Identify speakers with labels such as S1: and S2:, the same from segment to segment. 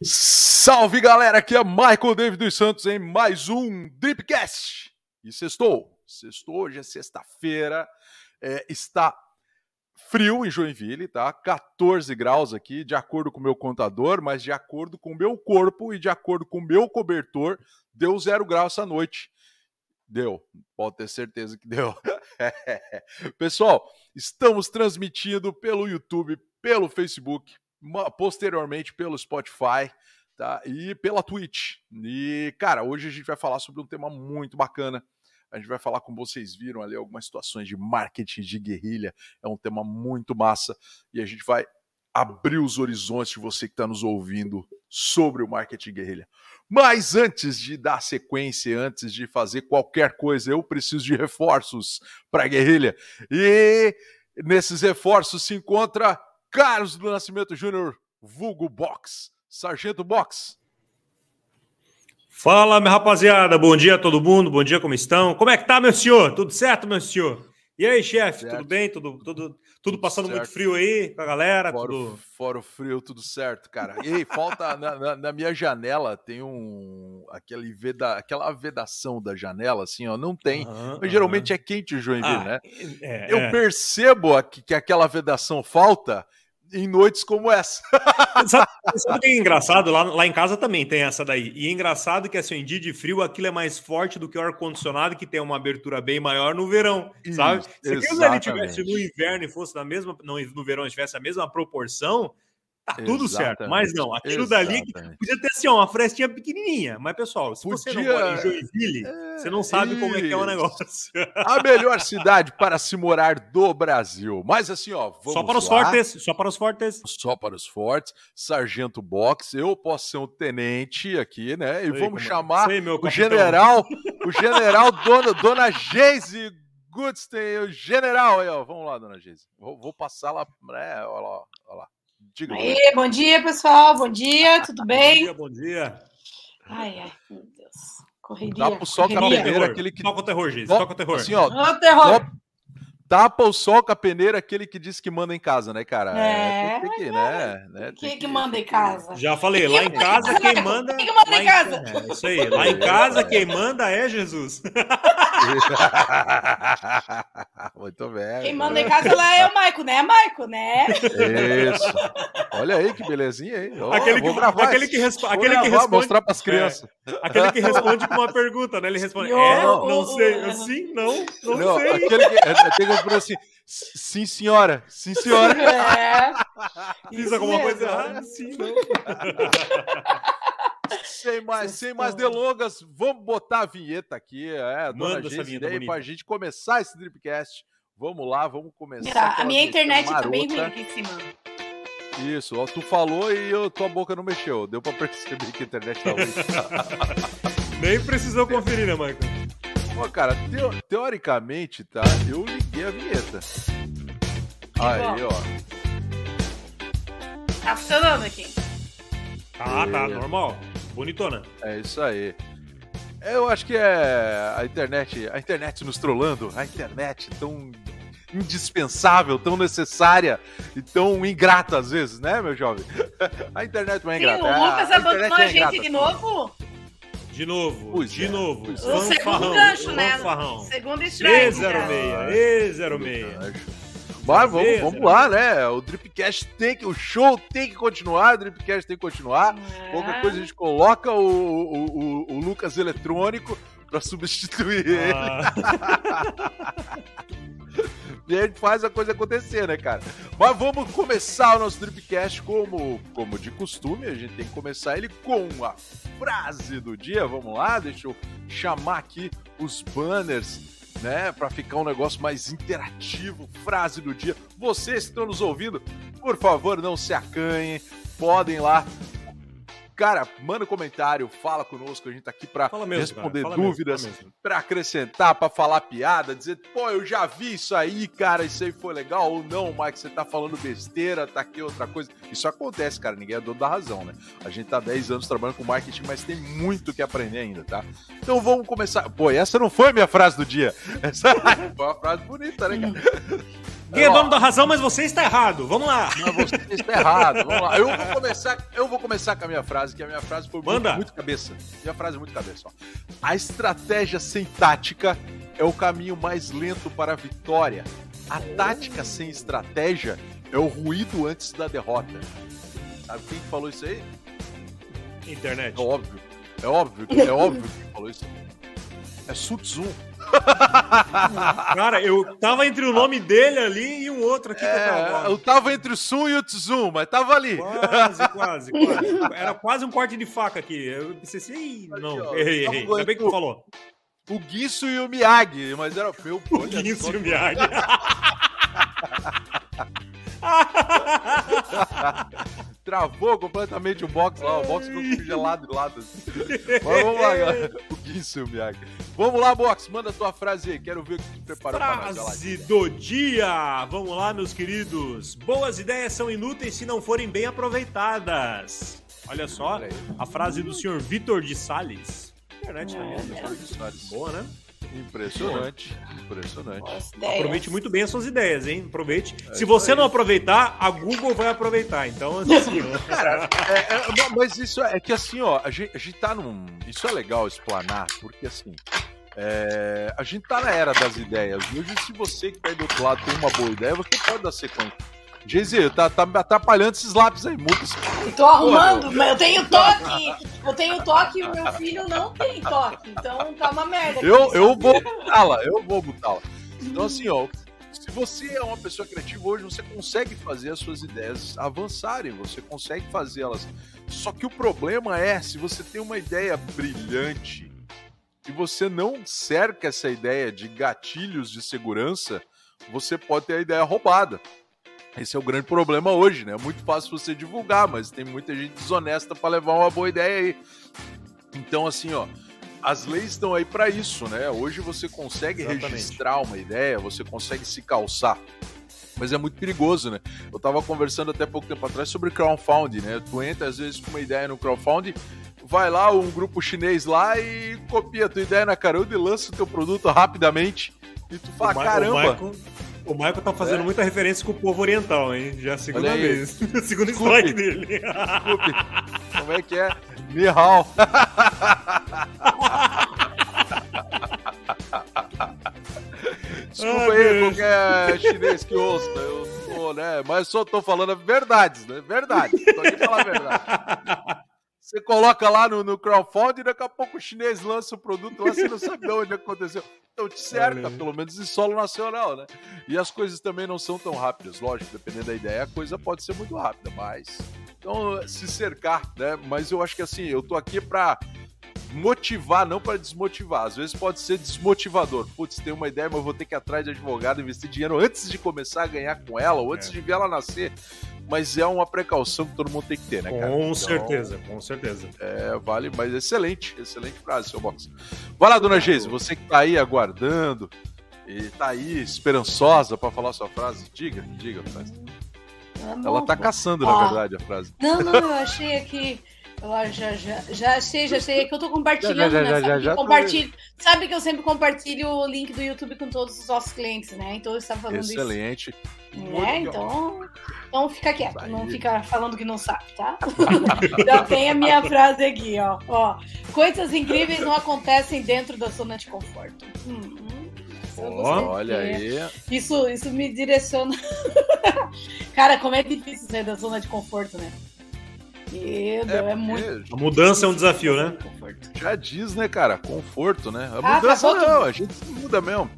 S1: Salve galera, aqui é Michael David dos Santos em mais um Dripcast. E sextou, sextou, hoje é sexta-feira, é, está frio em Joinville, tá? 14 graus aqui, de acordo com o meu contador, mas de acordo com o meu corpo e de acordo com o meu cobertor, deu zero grau essa noite. Deu, pode ter certeza que deu. Pessoal, estamos transmitindo pelo YouTube, pelo Facebook, posteriormente pelo Spotify, tá? E pela Twitch. E, cara, hoje a gente vai falar sobre um tema muito bacana. A gente vai falar, como vocês viram ali, algumas situações de marketing de guerrilha. É um tema muito massa. E a gente vai abrir os horizontes de você que está nos ouvindo sobre o marketing guerrilha. Mas antes de dar sequência, antes de fazer qualquer coisa, eu preciso de reforços para a guerrilha. E nesses reforços se encontra Carlos do Nascimento Júnior, vulgo Box, Sargento Box.
S2: Fala, minha rapaziada, bom dia a todo mundo, bom dia, como estão? Como é que tá, meu senhor? Tudo certo, meu senhor? E aí, chefe, tudo bem? Tudo, tudo, tudo passando certo. muito frio aí com a galera?
S1: Fora,
S2: tudo...
S1: fora o frio, tudo certo, cara. E falta na, na, na, minha janela tem um aquele veda, aquela vedação da janela, assim, ó, não tem. Uhum, mas geralmente uhum. é quente o Joinville, ah, né? É, Eu é. percebo aqui que aquela vedação falta em noites como essa.
S2: sabe, sabe o que é engraçado? Lá, lá em casa também tem essa daí. E é engraçado que assim, em dia de frio aquilo é mais forte do que o ar-condicionado, que tem uma abertura bem maior no verão, sabe? Se aquilo ali tivesse no inverno e fosse na mesma, no, no verão tivesse a mesma proporção, Tá tudo Exatamente. certo. Mas não, aquilo Exatamente. dali podia ter assim, ó, uma frestinha pequenininha. Mas, pessoal, se podia... você não mora em Joinville, é... você não sabe Isso. como é que é o negócio.
S1: A melhor cidade para se morar do Brasil. Mas assim, ó,
S2: Só para os fortes, só para os fortes.
S1: Só para os fortes. Sargento Box, eu posso ser um tenente aqui, né? E sei, vamos como... chamar sei, o general, o general dona, dona Geise Goodstein, o general aí, ó. Vamos lá, dona Geise. Vou, vou passar lá, né? Olha lá, olha lá.
S3: Diga. Aí, bom dia, pessoal. Bom dia, tudo bem?
S2: Bom dia, bom dia.
S3: Ai, ai, meu Deus. Correria.
S1: Dá pro sol
S2: peneira, aquele que. Toca o terror, gente. Toca o terror.
S1: Assim, ó. O terror. Tapa o sol com a peneira, aquele que disse que manda em casa, né, cara?
S3: É,
S1: é tem que, né, né?
S3: Quem que, manda em casa?
S2: Já falei, lá em casa quem manda.
S3: Quem manda em casa?
S2: É, isso aí, lá em casa quem manda é Jesus.
S1: Muito bem.
S3: Quem manda em casa lá é o Maico, né, Maico, né?
S1: Isso. Olha aí que belezinha, hein?
S2: Oh, aquele, que, aquele que, respo aquele gravar, que responde.
S1: Mostrar para as crianças.
S2: É, aquele que responde com uma pergunta, né? Ele responde: É, não sei. Sim, não, não, não sei.
S1: Aquele que, aquele que assim: Sim, senhora. Sim, senhora. É.
S2: Fiz alguma coisa errada? Sim, não.
S1: sem mais, sem mais delongas, vamos botar a vinheta aqui, é,
S2: Manda essa vinheta
S1: aí, pra gente começar esse Dripcast. Vamos lá, vamos começar.
S3: a minha internet marota. tá bem ruim aqui em cima.
S1: Isso, ó, tu falou e eu, tua boca não mexeu. Deu pra perceber que a internet tá ruim.
S2: Nem precisou conferir, né, Michael?
S1: Pô, cara, teo, teoricamente, tá? Eu liguei a vinheta. Aí, ó.
S3: Tá funcionando aqui.
S2: Ah, tá, normal. Bonitona.
S1: É isso aí. Eu acho que é a internet, a internet nos trollando, a internet tão indispensável, tão necessária e tão ingrata às vezes, né, meu jovem? A internet não é ingrata. Sim,
S3: o Lucas abandonou a, a, gente é de novo?
S2: De novo, pois de é, novo.
S3: O é. segundo gancho, né? Segundo strike.
S2: E06, E06.
S1: Mas vamos, vamos lá, né? O Dripcast tem que. O show tem que continuar, o Dripcast tem que continuar. É. Qualquer coisa a gente coloca o, o, o, o Lucas eletrônico para substituir ah. ele. e a gente faz a coisa acontecer, né, cara? Mas vamos começar o nosso Dripcast como, como de costume. A gente tem que começar ele com a frase do dia. Vamos lá, deixa eu chamar aqui os banners né, para ficar um negócio mais interativo, frase do dia. Vocês que estão nos ouvindo, por favor, não se acanhem, podem lá Cara, manda um comentário, fala conosco, a gente tá aqui para responder cara, dúvidas, para acrescentar, para falar piada, dizer, pô, eu já vi isso aí, cara, isso aí foi legal, ou não, Mike, você tá falando besteira, tá aqui outra coisa. Isso acontece, cara, ninguém é dono da razão, né? A gente tá 10 anos trabalhando com marketing, mas tem muito que aprender ainda, tá? Então vamos começar. Pô, essa não foi a minha frase do dia. Essa foi uma frase bonita, né, cara?
S2: Gui é dono da razão, mas você está errado. Vamos lá.
S1: Mas você está errado. Vamos lá. Eu vou começar, eu vou começar com a minha frase, que a minha frase foi muito, muito cabeça. Minha frase é muito cabeça. Ó. A estratégia sem tática é o caminho mais lento para a vitória. A tática sem estratégia é o ruído antes da derrota. Sabe quem falou isso aí?
S2: Internet.
S1: É óbvio. É óbvio, é óbvio que falou isso. É Sun Tzu.
S2: Cara, eu tava entre o nome dele ali e um outro aqui.
S1: É, eu tava entre o Sun e o Tzu, mas tava ali.
S2: Quase, quase, quase. Era quase um corte de faca aqui. Eu pensei assim, não, errei, errei. Ainda bem que tu falou.
S1: O Guiço e o Miyagi, mas era meu.
S2: O Guiço e o Miyagi.
S1: Travou completamente o box lá, o box ficou gelado de lado. Mas vamos lá, galera. O Guiço e o Miyagi. Vamos lá, box, manda a tua frase aí. Quero ver o que tu preparou
S2: frase
S1: pra nós.
S2: Frase do dia. Vamos lá, meus queridos. Boas ideias são inúteis se não forem bem aproveitadas. Olha só a frase do senhor Vitor de Salles. Internet tá Boa, né?
S1: Impressionante, impressionante.
S2: Aproveite muito bem as suas ideias, hein? Aproveite. É Se você não aproveitar, a Google vai aproveitar. Então, assim.
S1: Cara, é, é, mas isso é, que assim, ó, a gente, a gente tá num. Isso é legal explanar, porque assim. É, a gente tá na era das ideias. Hoje, se você que tá aí do outro lado tem uma boa ideia, você pode dar sequência. Jay-Z, tá, tá me atrapalhando esses lápis aí, muda
S3: Eu tô arrumando, mas eu tenho toque. Eu tenho toque e o meu filho não tem toque. Então tá uma merda.
S1: Eu, eu vou botá-la, eu vou botá-la. Então, assim, ó, se você é uma pessoa criativa hoje, você consegue fazer as suas ideias avançarem, você consegue fazê-las. Só que o problema é, se você tem uma ideia brilhante e você não cerca essa ideia de gatilhos de segurança, você pode ter a ideia roubada. Esse é o grande problema hoje, né? É muito fácil você divulgar, mas tem muita gente desonesta para levar uma boa ideia aí. Então, assim, ó, as leis estão aí para isso, né? Hoje você consegue Exatamente. registrar uma ideia, você consegue se calçar. Mas é muito perigoso, né? Eu tava conversando até pouco tempo atrás sobre crowdfunding, né? Tu entra às vezes com uma ideia no crowdfunding, vai lá um grupo chinês lá e copia a tua ideia na caruda e lança o teu produto rapidamente. E tu fala, o caramba.
S2: Michael, o Michael tá fazendo é. muita referência com o povo oriental, hein? Já é a segunda vez. Segundo strike dele. Desculpe.
S1: Como é que é? Mihal. Desculpa aí, qualquer chinês que ouça. Eu sou, né? Mas só tô falando verdades, né? Verdade. Tô aqui pra falar a verdade. Você coloca lá no, no crowdfunding e daqui a pouco o chinês lança o produto lá, você não sabe de onde aconteceu. Então te cerca, pelo menos em solo nacional, né? E as coisas também não são tão rápidas, lógico, dependendo da ideia, a coisa pode ser muito rápida, mas. Então, se cercar, né? Mas eu acho que assim, eu tô aqui pra motivar, não para desmotivar. Às vezes pode ser desmotivador. Putz, tem uma ideia, mas eu vou ter que ir atrás de advogado, investir dinheiro antes de começar a ganhar com ela, ou antes é. de ver ela nascer mas é uma precaução que todo mundo tem que ter, né, cara?
S2: Com então, certeza, com certeza.
S1: É, vale, mas excelente, excelente frase, seu Box. Vai lá, dona Geise, você que tá aí aguardando e tá aí esperançosa para falar sua frase, diga, diga, frase. Ah, Ela tá caçando, na verdade, a frase.
S3: Não, não, eu achei aqui. Eu já, já, já sei, já sei. É que eu tô compartilhando, já, já, né? Sabe, já, compartilho, sabe que eu sempre compartilho o link do YouTube com todos os nossos clientes, né? Então eu estava falando
S1: Excelente.
S3: isso. Excelente. É, então, então fica quieto, não fica falando que não sabe, tá? já tem a minha frase aqui, ó. ó. Coisas incríveis não acontecem dentro da zona de conforto. Hum,
S1: oh, olha aí.
S3: Isso, isso me direciona. Cara, como é difícil sair da zona de conforto, né? Medo, é, é muito.
S2: A mudança é um desafio, né?
S1: Já diz, né, cara? Conforto, né? A ah, mudança não, a gente se muda mesmo.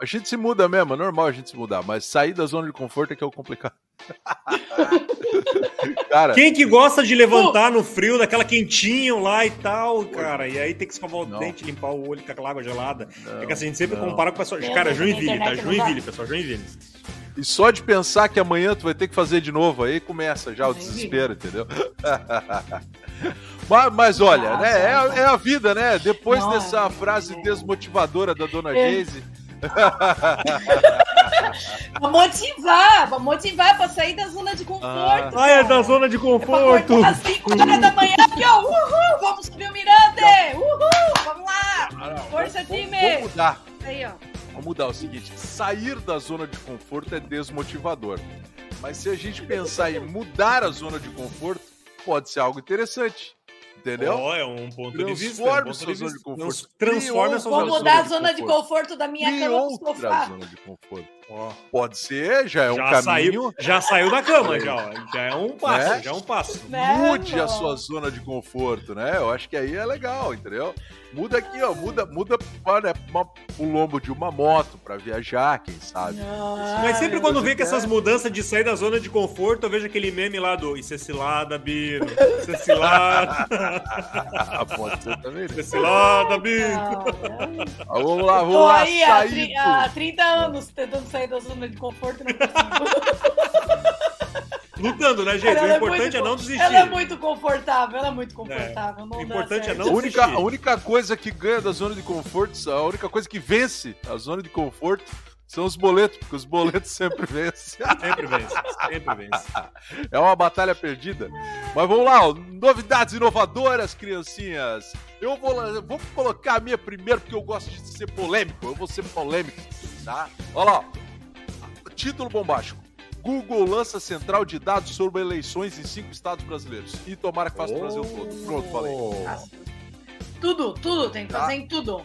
S1: A gente se muda mesmo, é normal a gente se mudar, mas sair da zona de conforto é que é o complicado.
S2: cara, Quem que gosta de levantar no frio, daquela quentinho lá e tal, cara, e aí tem que escovar o não. dente, limpar o olho com aquela água gelada. Não, é que assim, a gente sempre não. compara com o pessoal. Cara, Joinville, tá? Joinville, pessoal, Joinville.
S1: E só de pensar que amanhã tu vai ter que fazer de novo, aí começa já o desespero, entendeu? mas, mas, olha, né? É, é, a vida, né? Depois Nossa, dessa frase desmotivadora da dona é. Geise.
S3: pra motivar, pra motivar, pra sair da zona de conforto.
S2: Ah, é da zona de conforto. É
S3: às 5 horas da manhã aqui, ó. Uhul, vamos subir o Mirante! Uhul, vamos lá! Força, time!
S1: Vamos mudar.
S3: Aí, ó.
S1: Vamos mudar o seguinte: sair da zona de conforto é desmotivador. Mas se a gente pensar em mudar a zona de conforto, pode ser algo interessante. Entendeu?
S2: Oh, é um ponto de vista.
S1: Transforme sua zona de conforto.
S2: Transforme a sua
S3: Vou mudar a zona de conforto da minha
S1: Crie
S3: cama
S1: outra
S3: sofá.
S1: zona de conforto. Pode ser, já é um
S2: já
S1: caminho.
S2: Saiu, já saiu da cama, já, ó. já é um passo,
S1: Né?
S2: já é um passo.
S3: Né,
S1: Mude a sua zona de conforto, né? Eu acho que aí é legal, entendeu? Muda aqui, ó, muda, muda para uma- o lombo de uma moto para viajar, quem sabe.
S2: Mas sempre quando vê
S1: Deus,
S2: que
S1: é.
S2: essas mudanças de sair da zona de conforto, eu vejo aquele meme lá do Isso é cilada, Bino. Isso é cilada.
S1: Pode ser também.
S2: Isso
S1: né?
S2: é cilada, Bino.
S3: Ai,
S1: Ah, Vamos lá, vamos
S3: Tô
S1: lá.
S3: aí há,
S1: sair
S3: há 30 anos tentando sair da zona de conforto e não consigo.
S2: Lutando, né, gente?
S3: Ela
S2: O
S3: é
S2: importante
S3: muito
S2: é não desistir.
S3: Ela é muito confortável, ela é muito confortável. Não
S2: O importante é não
S1: A única,
S2: desistir.
S1: a única coisa que ganha da zona de conforto, a única coisa que vence a zona de conforto são os boletos, porque os boletos sempre vencem.
S2: Sempre vence, sempre vence.
S1: É uma batalha perdida. Mas vamos lá, novidades inovadoras, criancinhas. Eu vou, vou colocar a minha primeiro, porque eu gosto de ser polêmico. Eu vou ser polêmico, tá? Olha lá, ó. Título bombástico. Google lança central de dados sobre eleições em cinco estados brasileiros. E tomara que faça o Brasil todo. Pronto, falei.
S3: Tudo, tudo, tem que
S1: Tá.
S3: fazer em tudo.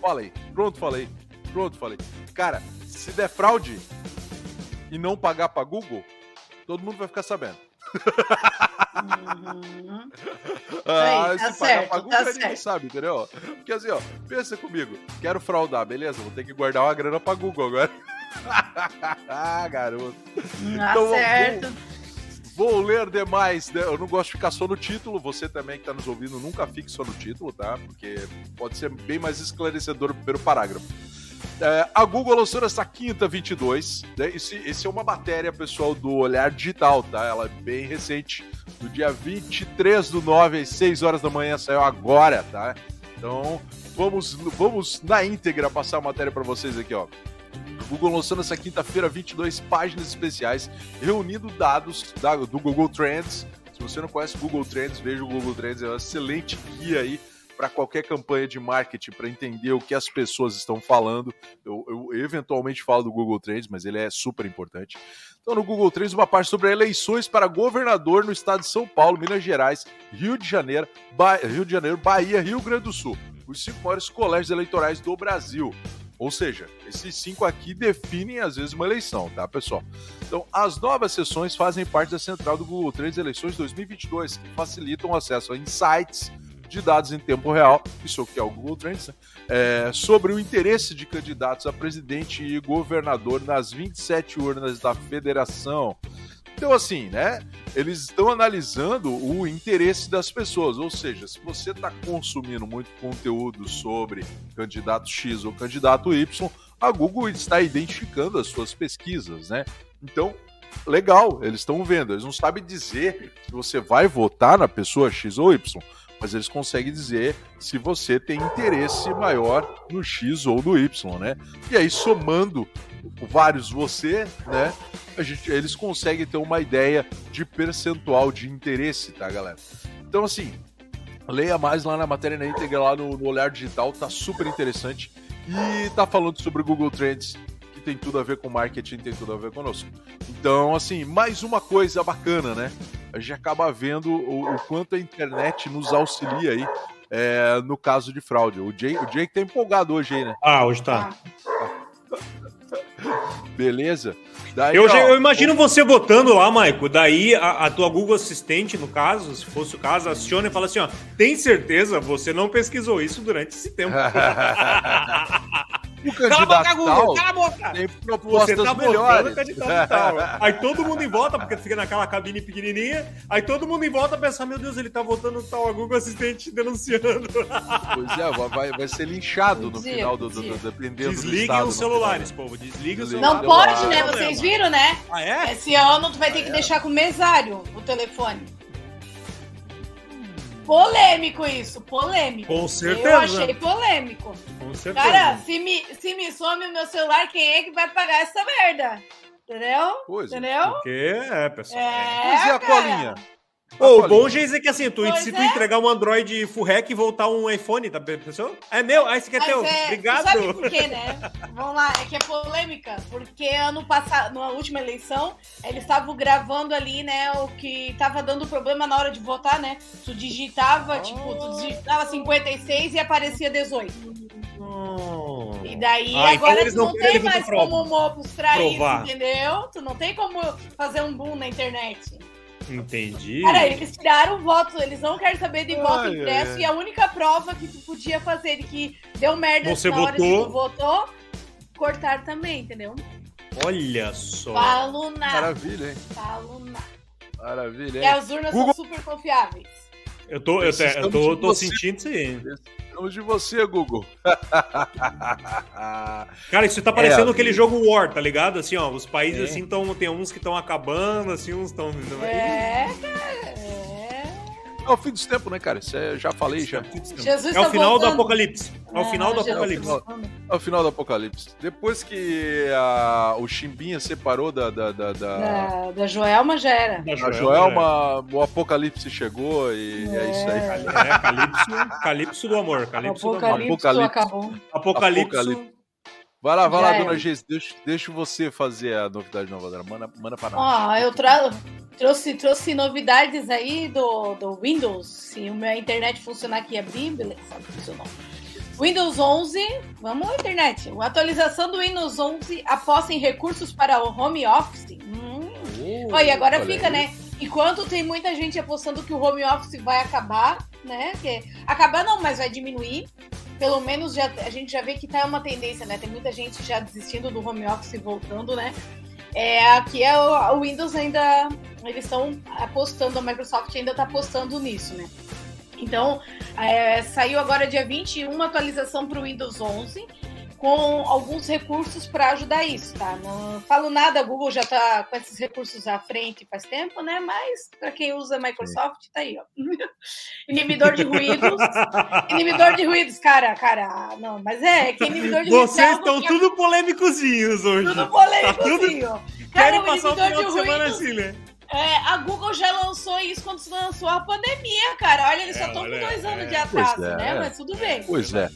S1: Falei. Pronto, falei. Pronto, falei. Cara, se der fraude e não pagar pra Google, todo mundo vai ficar sabendo.
S3: Uhum.
S1: Ah,
S3: Aí, tá
S1: se pagar
S3: certo,
S1: pra Google,
S3: tá
S1: ninguém
S3: certo.
S1: sabe, entendeu? Porque assim, ó, pensa comigo. Quero fraudar, beleza? Vou ter que guardar uma grana pra Google agora. Ah, garoto.
S3: Tá
S1: Então,
S3: certo.
S1: Vou ler demais. né? Eu não gosto de ficar só no título. Você também que tá nos ouvindo, nunca fique só no título, tá? Porque pode ser bem mais esclarecedor o primeiro parágrafo. É, a Google lançou nessa quinta 22. Né? Esse, esse é uma matéria, pessoal, do Olhar Digital, tá? Ela é bem recente. Do dia 23 do 9 às 6 horas da manhã, saiu agora, tá? Então, vamos, vamos na íntegra passar a matéria para vocês aqui, ó. O Google lançou nessa quinta-feira 22 páginas especiais reunindo dados da- do Google Trends. Se você não conhece o Google Trends, veja o Google Trends, é uma excelente guia aí para qualquer campanha de marketing, para entender o que as pessoas estão falando. Eu, eu eventualmente falo do Google Trends, mas ele é super importante. Então, no Google Trends, uma parte sobre eleições para governador no estado de São Paulo, Minas Gerais, Rio de Janeiro, Ba- Rio de Janeiro, Bahia, Rio Grande do Sul. Os cinco maiores colégios eleitorais do Brasil. Ou seja, esses cinco aqui definem às vezes uma eleição, tá, pessoal? Então, as novas sessões fazem parte da central do Google Trends Eleições 2022, que facilitam o acesso a insights de dados em tempo real, isso é que é o Google Trends, né? É, sobre o interesse de candidatos a presidente e governador nas 27 urnas da federação. Então, assim, né? Eles estão analisando o interesse das pessoas, ou seja, se você está consumindo muito conteúdo sobre candidato X ou candidato Y, a Google está identificando as suas pesquisas, né? Então, legal, eles estão vendo. Eles não sabem dizer se você vai votar na pessoa X ou Y, mas eles conseguem dizer se você tem interesse maior no X ou no Y, né? E aí, somando vários você, né? A gente, eles conseguem ter uma ideia de percentual de interesse, tá, galera? Então, assim, leia mais lá na matéria na íntegra, lá no, no Olhar Digital, tá super interessante. E tá falando sobre o Google Trends, que tem tudo a ver com marketing, tem tudo a ver conosco. Então, assim, mais uma coisa bacana, né? A gente acaba vendo o, o quanto a internet nos auxilia aí é, no caso de fraude. O Jay, o Jay que tá empolgado hoje aí, né?
S2: Ah, hoje tá.
S1: Beleza? Daí,
S2: Eu,
S1: ó,
S2: eu imagino você votando lá, Maico. Daí a, a tua Google Assistente, no caso, se fosse o caso, aciona e fala assim: ó, tem certeza você não pesquisou isso durante esse tempo.
S1: o
S2: Cala a boca,
S1: candidato
S2: Google!
S1: tal
S2: Cala a boca!
S1: tem
S2: Você
S1: propostas
S2: tá
S1: melhores.
S2: candidato tal. Aí todo mundo em volta, porque fica naquela cabine pequenininha. Aí todo mundo em volta pensa: meu Deus, ele tá votando tal, a Google Assistente denunciando.
S1: Pois é, vai, vai ser linchado no
S3: Dia,
S1: final do, do, do dependendo do
S2: Desliguem
S1: estado.
S2: os celulares,
S1: final,
S2: povo. Desliguem os
S1: Desliga.
S2: celulares.
S3: Não pode, né? Vocês viram, né?
S2: Ah, é?
S3: Esse ano tu vai ter que deixar com mesário o telefone. Polêmico isso, polêmico.
S2: Com
S3: Eu
S2: certeza.
S3: achei polêmico.
S2: Com certeza.
S3: Cara, se me, se me some o meu celular, quem é que vai pagar essa merda? Entendeu?
S1: Pois é.
S3: Entendeu?
S2: Porque é, pessoal.
S3: É,
S1: Pois e a
S3: cara.
S1: colinha?
S2: Oh, o bom, Geis, é que assim, tu, se tu é. entregar um Android full hack e voltar um iPhone, tá pensou? É meu, aí você quer teu. É, Obrigado.
S3: Sabe por quê, né? Vamos lá, é que é polêmica, porque ano passado, na última eleição, eles estavam gravando ali, né, o que tava dando problema na hora de votar, né? Tu digitava, oh. tipo, tu digitava 56 e aparecia 18. Oh. E daí ah, então agora então tu não, não tem mais como mostrar Provar. isso, entendeu? Tu não tem como fazer um boom na internet.
S2: Entendi.
S3: Cara, eles tiraram votos, eles não querem saber de ai, voto impresso. E a única prova que tu podia fazer de que deu merda
S2: Você
S3: na
S2: votou.
S3: hora que tu votou, cortar também, entendeu?
S2: Olha só.
S3: Falo nada.
S1: Maravilha, hein?
S3: Falo nada.
S1: Maravilha,
S3: hein? E as urnas Google... são super confiáveis.
S2: Eu tô, eu, eu tô, tô sentindo isso aí.
S1: Precisamos de você, Google.
S2: Cara, isso tá parecendo é, aquele jogo War, tá ligado? Assim, ó, os países é. assim tão, tem uns que estão acabando, assim, uns estão.
S3: É, cara.
S1: É o fim dos tempos, né, cara? Isso é, já falei, já.
S2: Jesus é o tá final voltando. do apocalipse. É o final do apocalipse. É o
S1: final, é o final do apocalipse. Depois que a, o Chimbinha separou da. Da, da,
S3: da... da Joelma já era. Da
S1: Joelma, Joelma o apocalipse chegou e é, é isso aí.
S2: É, Calipso, Calipso do amor. Calipso
S3: do amor. Apocalipse. Acabou.
S2: Apocalipse. Apocalipse.
S1: Vai lá, vai Já lá, dona Geis. Deixa, deixa você fazer a novidade nova dela. Manda, manda pra nós.
S3: Ó, eu trago. Trouxe, trouxe novidades aí do, do Windows. Se a minha internet funcionar aqui abrir, beleza, funcionou. Windows 11, vamos à internet. Uma atualização do Windows 11 aposta em recursos para o home office. Hum. Uh, e agora fica, aí. né? Enquanto tem muita gente apostando que o home office vai acabar, né? Que, acabar não, mas vai diminuir. Pelo menos já, a gente já vê que tá uma tendência, né? Tem muita gente já desistindo do home office e voltando, né? É, aqui é o, o Windows ainda. Eles estão apostando, a Microsoft ainda está apostando nisso, né? Então, é, saiu agora dia 21 uma atualização para o Windows 11 com alguns recursos para ajudar isso, tá? Não falo nada, a Google já está com esses recursos à frente faz tempo, né? Mas para quem usa Microsoft, tá aí, ó. inibidor de ruídos. inibidor de ruídos, cara, cara, não, mas é, que inibidor de
S2: ruídos. Vocês é estão que... tudo polêmicozinhos hoje.
S3: Tudo polêmicozinho. Tá tudo...
S2: Cara, Querem passar o final de, de semana assim, né?
S3: É, a Google já lançou isso quando lançou a pandemia, cara. Olha, eles é, só estão com dois anos é. de atraso, é, né? Mas tudo bem.
S1: Pois é.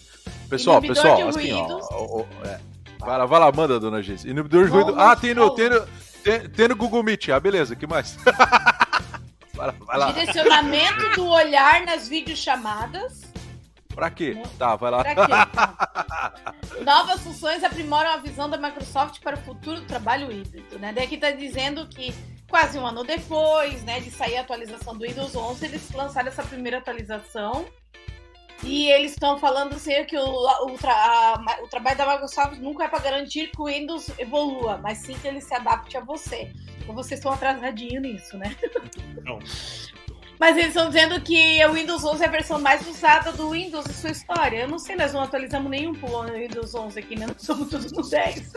S1: Pessoal, pessoal, assim, ó, ó, ó é. vai, lá, vai lá, manda, dona Geis. Inibidor de ruído. Ah, tem no, tem, no, tem, tem no Google Meet. Ah, beleza, que mais?
S3: vai lá, vai lá. Direcionamento do olhar nas videochamadas.
S1: Pra quê? Tá, vai lá. Pra
S3: quê? Novas funções aprimoram a visão da Microsoft para o futuro do trabalho híbrido, né? Daí aqui tá dizendo que quase um ano depois, né, de sair a atualização do Windows 11, eles lançaram essa primeira atualização e eles estão falando assim que o, o, tra, a, o, trabalho da Microsoft nunca é para garantir que o Windows evolua, mas sim que ele se adapte a você. Então vocês estão atrasadinhos nisso, né? Não. Mas eles estão dizendo que o Windows 11 é a versão mais usada do Windows em sua história. Eu não sei, nós não atualizamos nenhum pro Windows 11 aqui, né? Nós somos todos no 10.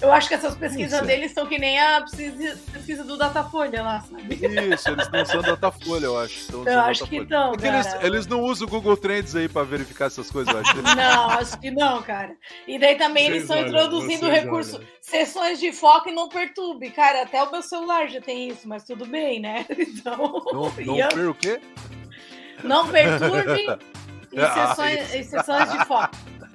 S3: Eu acho que essas pesquisas Isso. deles são que nem a pesquisa do Datafolha lá, sabe?
S1: Isso, eles estão usando Datafolha, eu acho.
S3: Estão eu acho que estão,
S1: é eles, eles, não usam o Google Trends aí para verificar essas coisas, eu acho.
S3: Não, acho que não, cara. E daí também eles estão introduzindo o recurso, olham. sessões de foco e não perturbe. Cara, até o meu celular já tem isso, mas tudo bem, né?
S1: Então... Não, não per o quê?
S3: Não perturbe em ah, sessões, em sessões de foco.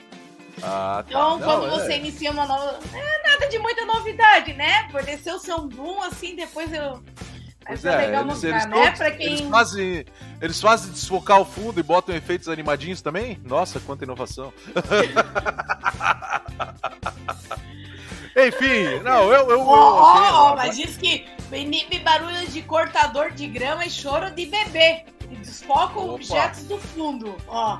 S3: Ah, tá. Então, não, quando é. você inicia uma nova. É nada de muita novidade, né? Ser o seu boom assim, depois eu.
S1: Pois é, legal eles, mostrar, eles, né? Todos, quem... eles, fazem, eles fazem desfocar o fundo e botam efeitos animadinhos também? Nossa, quanta inovação! Enfim, não, eu. eu,
S3: oh, eu oh, oh, mas diz que inibe barulhos de cortador de grama e choro de bebê. E desfoca Opa. objetos do fundo. Ó.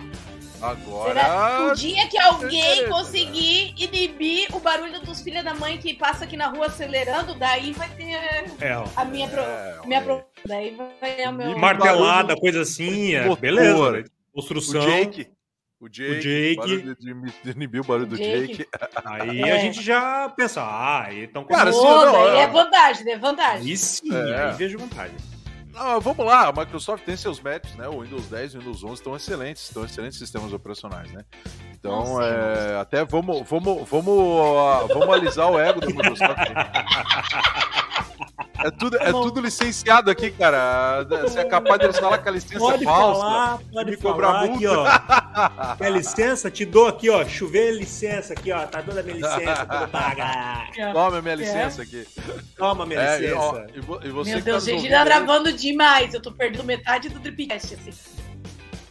S1: Agora. Será?
S3: O dia que alguém conseguir inibir o barulho dos filhos da mãe que passa aqui na rua acelerando, daí vai ter é, a minha. Pro... É, minha pro... Daí vai o meu.
S2: Martelada, coisa assim. É, beleza. Construção.
S1: O Jake. O Jake.
S2: O Jake.
S1: De, inibir o barulho do Jake. Jake.
S2: Aí é. a gente já pensa, ah, aí estão
S3: com Cara, assim, não, é vantagem, é vantagem.
S2: Isso sim, é. aí vejo vantagem.
S1: Não, vamos lá, a Microsoft tem seus méritos, né? O Windows 10 e o Windows 11 estão excelentes, estão excelentes sistemas operacionais, né? Então, é, até vamos, vamos, vamos, vamos alisar o ego da Microsoft. É tudo, é tudo licenciado aqui, cara. Você é capaz deles falar que a licença
S2: pode
S1: é falsa.
S2: Falar, pode me cobrar aqui, ó. Quer licença? Te dou aqui, ó. Chover licença aqui, ó. Tá dando a minha licença pra eu pagar.
S1: Toma a minha licença aqui.
S2: Toma minha é, licença. Ó,
S1: e, vo, e você
S3: Meu Deus, tá gente, tá gravando demais. Eu tô perdendo metade do Dripcast, assim.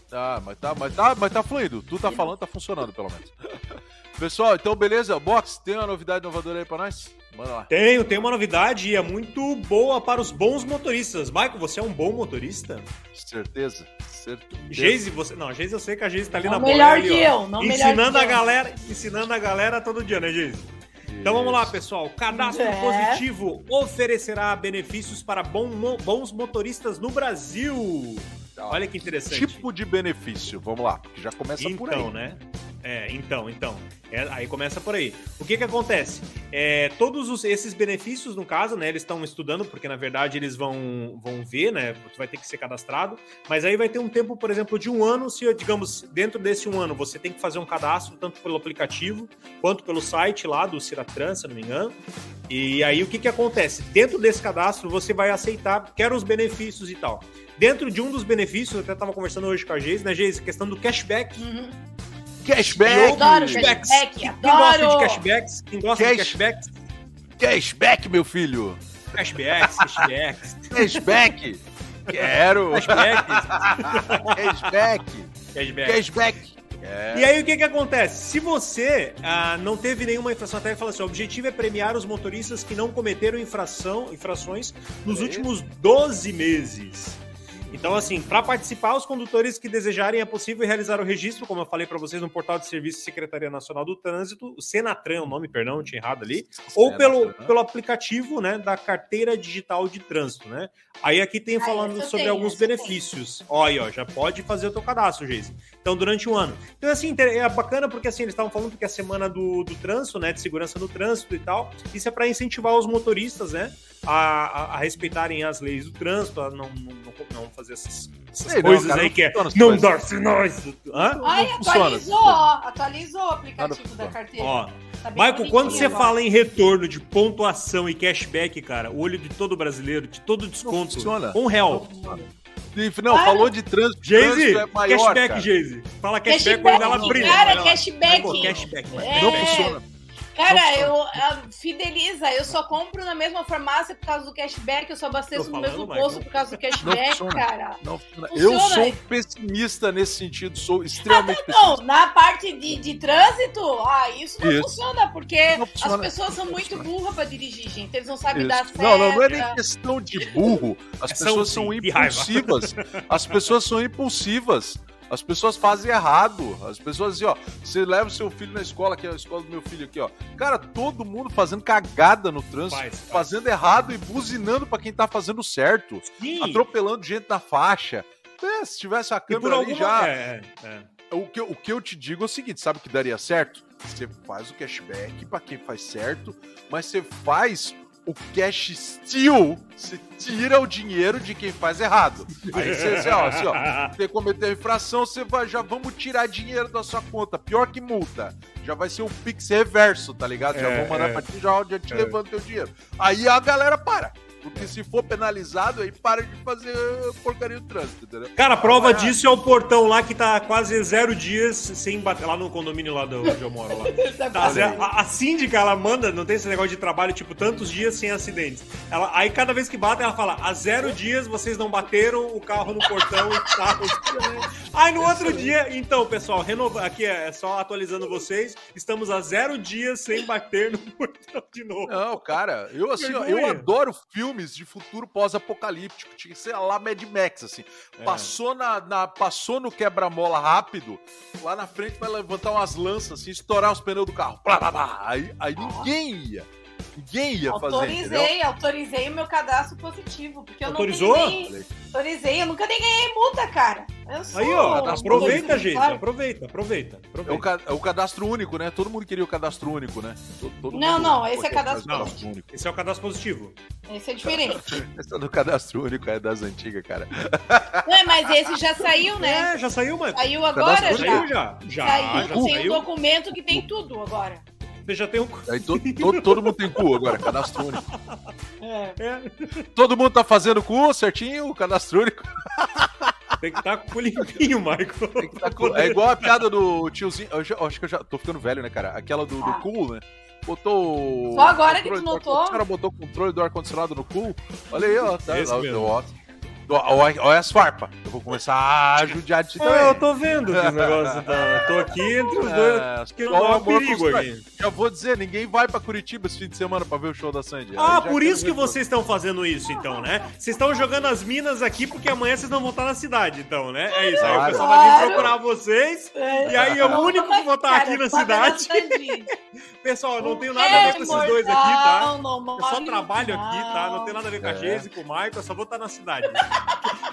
S1: Tá, mas tá, mas tá, mas tá fluindo. Tu tá falando, tá funcionando, pelo menos. Pessoal, então beleza. Box, tem uma novidade inovadora aí pra nós?
S2: Manda lá. Tenho, tem uma novidade e é muito boa para os bons motoristas. Michael, você é um bom motorista?
S1: Certeza. Certeza.
S2: Geise, você. Não, Geise, eu sei que a Geise tá ali
S3: não
S2: na
S3: bola. Melhor ali, que ó, eu, não
S2: ensinando
S3: a
S2: galera, ensinando a galera todo dia, né, Geise? Então vamos lá, pessoal. Cadastro é. positivo oferecerá benefícios para bom, bons motoristas no Brasil. Olha que interessante.
S1: Tipo de benefício, vamos lá, porque já começa
S2: então,
S1: por aí.
S2: Então, né? É, então, então. É, aí começa por aí. O que que acontece? É, todos os, esses benefícios, no caso, né? Eles estão estudando, porque na verdade eles vão, vão ver, né? Tu vai ter que ser cadastrado. Mas aí vai ter um tempo, por exemplo, de um ano. Se, digamos, dentro desse um ano, você tem que fazer um cadastro, tanto pelo aplicativo quanto pelo site lá do Ciratran, se não me engano. E aí o que que acontece? Dentro desse cadastro, você vai aceitar, quer os benefícios e tal. Dentro de um dos benefícios, eu até estava conversando hoje com a Geise, né, Geise? Questão do cashback. Uhum.
S1: Cashback!
S3: Eu adoro cashback! Quem adoro.
S2: gosta de cashbacks? Quem gosta Cash... de cashbacks?
S1: Cashback, meu filho!
S2: Cashbacks, cashbacks.
S1: Cashback! Quero!
S2: Cashback!
S1: cashback! Cashback! Cashback!
S2: É. E aí o que que acontece? Se você ah, não teve nenhuma infração, até fala assim, o objetivo é premiar os motoristas que não cometeram infração, infrações nos é. últimos 12 meses. Então, assim, para participar, os condutores que desejarem é possível realizar o registro, como eu falei para vocês, no portal de serviço Secretaria Nacional do Trânsito, o Senatran é o nome, perdão, não tinha errado ali, ou pelo, pelo aplicativo, né, da carteira digital de trânsito, né? Aí aqui tem falando sobre tenho, alguns benefícios. Olha, ó, já pode fazer o teu cadastro, Geise. Então, durante um ano. Então, assim, é bacana porque, assim, eles estavam falando que é a semana do, do trânsito, né, de segurança no trânsito e tal, isso é para incentivar os motoristas, né, a, a, a, respeitarem as leis do trânsito, a não, não, não, não fazer essas, essas Ei, coisas não, cara, aí que é não dar sinais.
S3: Hã? Ai, atualizou, ó, atualizou o aplicativo da carteira. Ó,
S2: tá Michael, quando você agora. fala em retorno de pontuação e cashback, cara, o olho de todo brasileiro, de todo desconto, um real.
S1: Não, ah, falou de trânsito.
S2: Jayze, é cashback, Jayze. Fala cashback,
S3: cashback
S2: quando ela brilha.
S3: Cara, cashback.
S2: cashback.
S3: É. Não funciona. Cara, eu, eu fideliza, eu só compro na mesma farmácia por causa do cashback, eu só abasteço no mesmo posto por causa do cashback, não cara. Não funciona.
S1: Eu sou pessimista nesse sentido, sou extremamente ah, pessimista.
S3: na parte de, de trânsito, ah, isso não isso. funciona, porque não funciona. as pessoas são muito burras pra dirigir, gente. Eles não sabem isso. dar certo.
S1: Não, não, não é nem questão de burro. As pessoas são impulsivas. As pessoas são impulsivas. As pessoas fazem errado. As pessoas assim, ó, você leva o seu filho na escola, que é a escola do meu filho aqui, ó. Cara, todo mundo fazendo cagada no trânsito, faz, faz. fazendo errado e buzinando para quem tá fazendo certo, Sim. atropelando gente na faixa. É, se tivesse a câmera ali já. É, é. O, que, o que eu te digo é o seguinte: sabe o que daria certo? Você faz o cashback para quem faz certo, mas você faz o cash steal, você tira o dinheiro de quem faz errado. Aí você, assim, ó, assim, ó, você cometeu infração, você vai, já vamos tirar dinheiro da sua conta. Pior que multa. Já vai ser o Pix reverso, tá ligado? Já é, vou mandar é. pra ti, já, já te é. levando teu dinheiro. Aí a galera para. Porque se for penalizado, aí para de fazer porcaria do trânsito, entendeu?
S2: Cara, a prova disso é o portão lá que tá quase zero dias sem bater. Lá no condomínio lá do, onde eu moro lá. Tá zero, a, a, síndica, ela manda, não tem esse negócio de trabalho, tipo, tantos dias sem acidentes. Ela, aí cada vez que bate, ela fala: há zero dias vocês não bateram o carro no portão e carro. aí no outro dia, então, pessoal, renova, aqui é só atualizando vocês, estamos a zero dias sem bater no portão de novo.
S1: Não, cara, eu assim, ó, eu adoro filme filmes de futuro pós-apocalíptico, tinha que ser lá Mad Max, assim. É. Passou, na, na, passou no quebra-mola rápido, lá na frente vai levantar umas lanças, assim, estourar os pneus do carro. Aí, aí ninguém ia. Ninguém ia
S3: autorizei,
S1: fazer.
S3: Autorizei, autorizei o meu cadastro positivo. Porque
S2: Autorizou?
S3: eu não nem, Autorizei, eu nunca nem ganhei multa, cara.
S2: Aí, ó, aproveita, gente. Aproveita, aproveita. aproveita. É, o
S1: ca... é, o cadastro único, né? Todo mundo queria o cadastro único, né? Todo,
S3: todo não, mundo... não, esse é cadastro, cadastro
S2: único. Esse é o cadastro positivo.
S3: Esse é diferente.
S1: esse é do cadastro único, é das antigas, cara.
S3: Não, é, mas esse já saiu, né?
S2: É, já saiu, mano.
S3: Saiu agora já.
S2: Saiu já. Já,
S3: saiu.
S2: já
S3: tem um documento que tem tudo agora.
S2: Você já tem um cu.
S1: Aí to, to, todo mundo tem cu agora, cadastro único. É. é. Todo mundo tá fazendo cu certinho, cadastro único.
S2: Tem que estar tá com o limpinho, Michael.
S1: Tá com... É igual a piada do tiozinho. Eu, já, eu, acho que eu já tô ficando velho, né, cara? Aquela do, do cool, né? Botou.
S3: Só agora que tu notou?
S1: O cara botou o controle do ar-condicionado no cu. Olha aí, ó. Tá, Esse lá, mesmo. Ó, Olha as farpas. Eu vou começar a judiar de ti também.
S2: Eu tô vendo esse negócio. Tá? Eu tô aqui entre os dois. É, que não um perigo aqui.
S1: Já vou dizer, ninguém vai pra Curitiba esse fim de semana pra ver o show da Sandy.
S2: Ah, por isso que vocês estão fazendo isso, então, né? Vocês estão jogando as minas aqui porque amanhã vocês não vão estar na cidade, então, né? É isso. Aí o pessoal vai vir procurar vocês. É. E aí é o único que vou estar aqui na cidade. Pessoal, eu não tenho nada a ver com esses dois aqui, tá? Eu só trabalho aqui, tá? Não tem nada a ver com a Geise, com o Michael, eu só vou estar na cidade.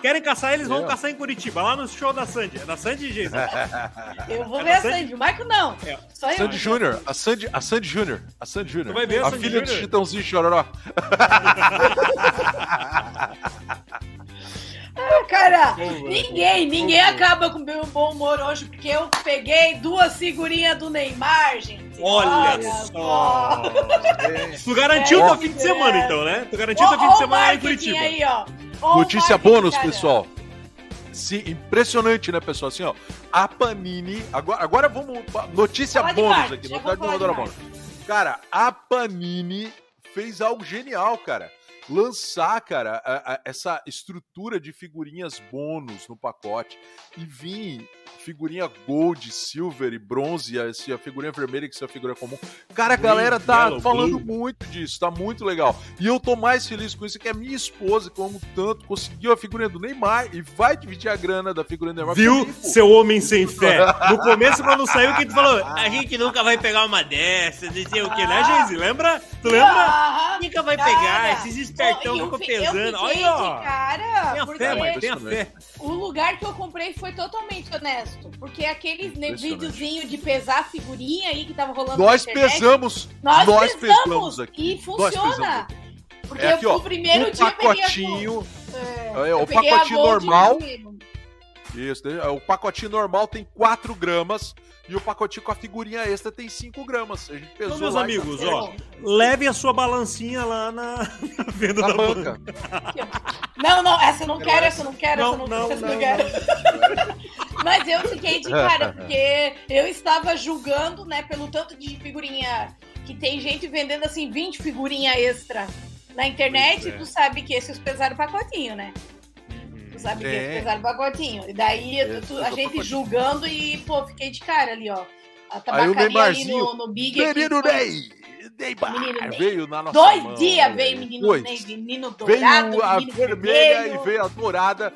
S2: Querem caçar eles, vão caçar em Curitiba, lá no show da Sandy. É da Sandy Geise.
S3: Eu vou é ver a Sandy, o Michael não. É.
S1: Só eu. Sandy Júnior, a Sandy, a Sandy Júnior, a Sandy Júnior. vai ver a, a Sandy filha Junior. do Chitãozinho Chororó.
S3: Ah, cara, ninguém, ninguém acaba com o meu bom humor hoje, porque eu peguei duas figurinhas do Neymar, gente.
S2: Olha, Olha só! tu garantiu é, teu fim de semana, então, né? Tu garantiu teu fim de semana em Curitiba.
S3: Aí, ó.
S1: Notícia bônus, cara. pessoal. Sim, impressionante, né, pessoal? Assim, ó, a Panini. Agora, agora vamos. Notícia Fala bônus aqui, notícia bônus. Cara, a Panini fez algo genial, cara lançar, cara, a, a, essa estrutura de figurinhas bônus no pacote e vir figurinha gold, silver e bronze, a, a figurinha vermelha que é a figurinha comum. Cara, a galera tá yellow, falando blue. muito disso, tá muito legal. E eu tô mais feliz com isso que a minha esposa, como tanto, conseguiu a figurinha do Neymar e vai dividir a grana da figurinha do Neymar.
S2: Viu, comigo. seu homem sem fé? No começo, quando saiu, que tu falou, a gente nunca vai pegar uma dessas, não sei o que, né, Geise? Lembra? Tu lembra? Ah, nunca vai pegar, esses espertão ficam pesando. Olha, ó.
S3: Cara,
S2: tenha fé, mãe, tenha fé.
S3: O lugar que eu comprei foi totalmente honesto. Porque aqueles né, videozinho de pesar a figurinha aí que tava rolando
S1: Nós internet, pesamos. Nós, nós pesamos, pesamos aqui.
S3: E funciona. Porque
S1: é aqui, ó, o primeiro o dia pacotinho, é, é, o pacotinho normal. Isso, né, o pacotinho normal tem 4 gramas e o pacotinho com a figurinha extra tem 5 gramas. A gente pesou
S2: então, meus amigos, ó, leve a sua balancinha lá na, na venda na da banca. banca.
S3: Não, não, essa eu não quero, essa eu não quero, não, essa eu não, não, essa não, não quero. Mas eu fiquei de cara, porque eu estava julgando, né, pelo tanto de figurinha que tem gente vendendo assim 20 figurinha extra na internet, é. tu sabe que esses pesaram pacotinho, né? Tu sabe é. que esses pesaram pacotinho. E daí é, tu, a gente julgando e, pô, fiquei de cara ali, ó. A tabacaria ali no, no Big.
S1: Menino Ney! Neymar veio na nossa
S3: Dois mão, dias veio menino Ney, menino dourado,
S1: Veio a vermelha vermelho. e veio a dourada.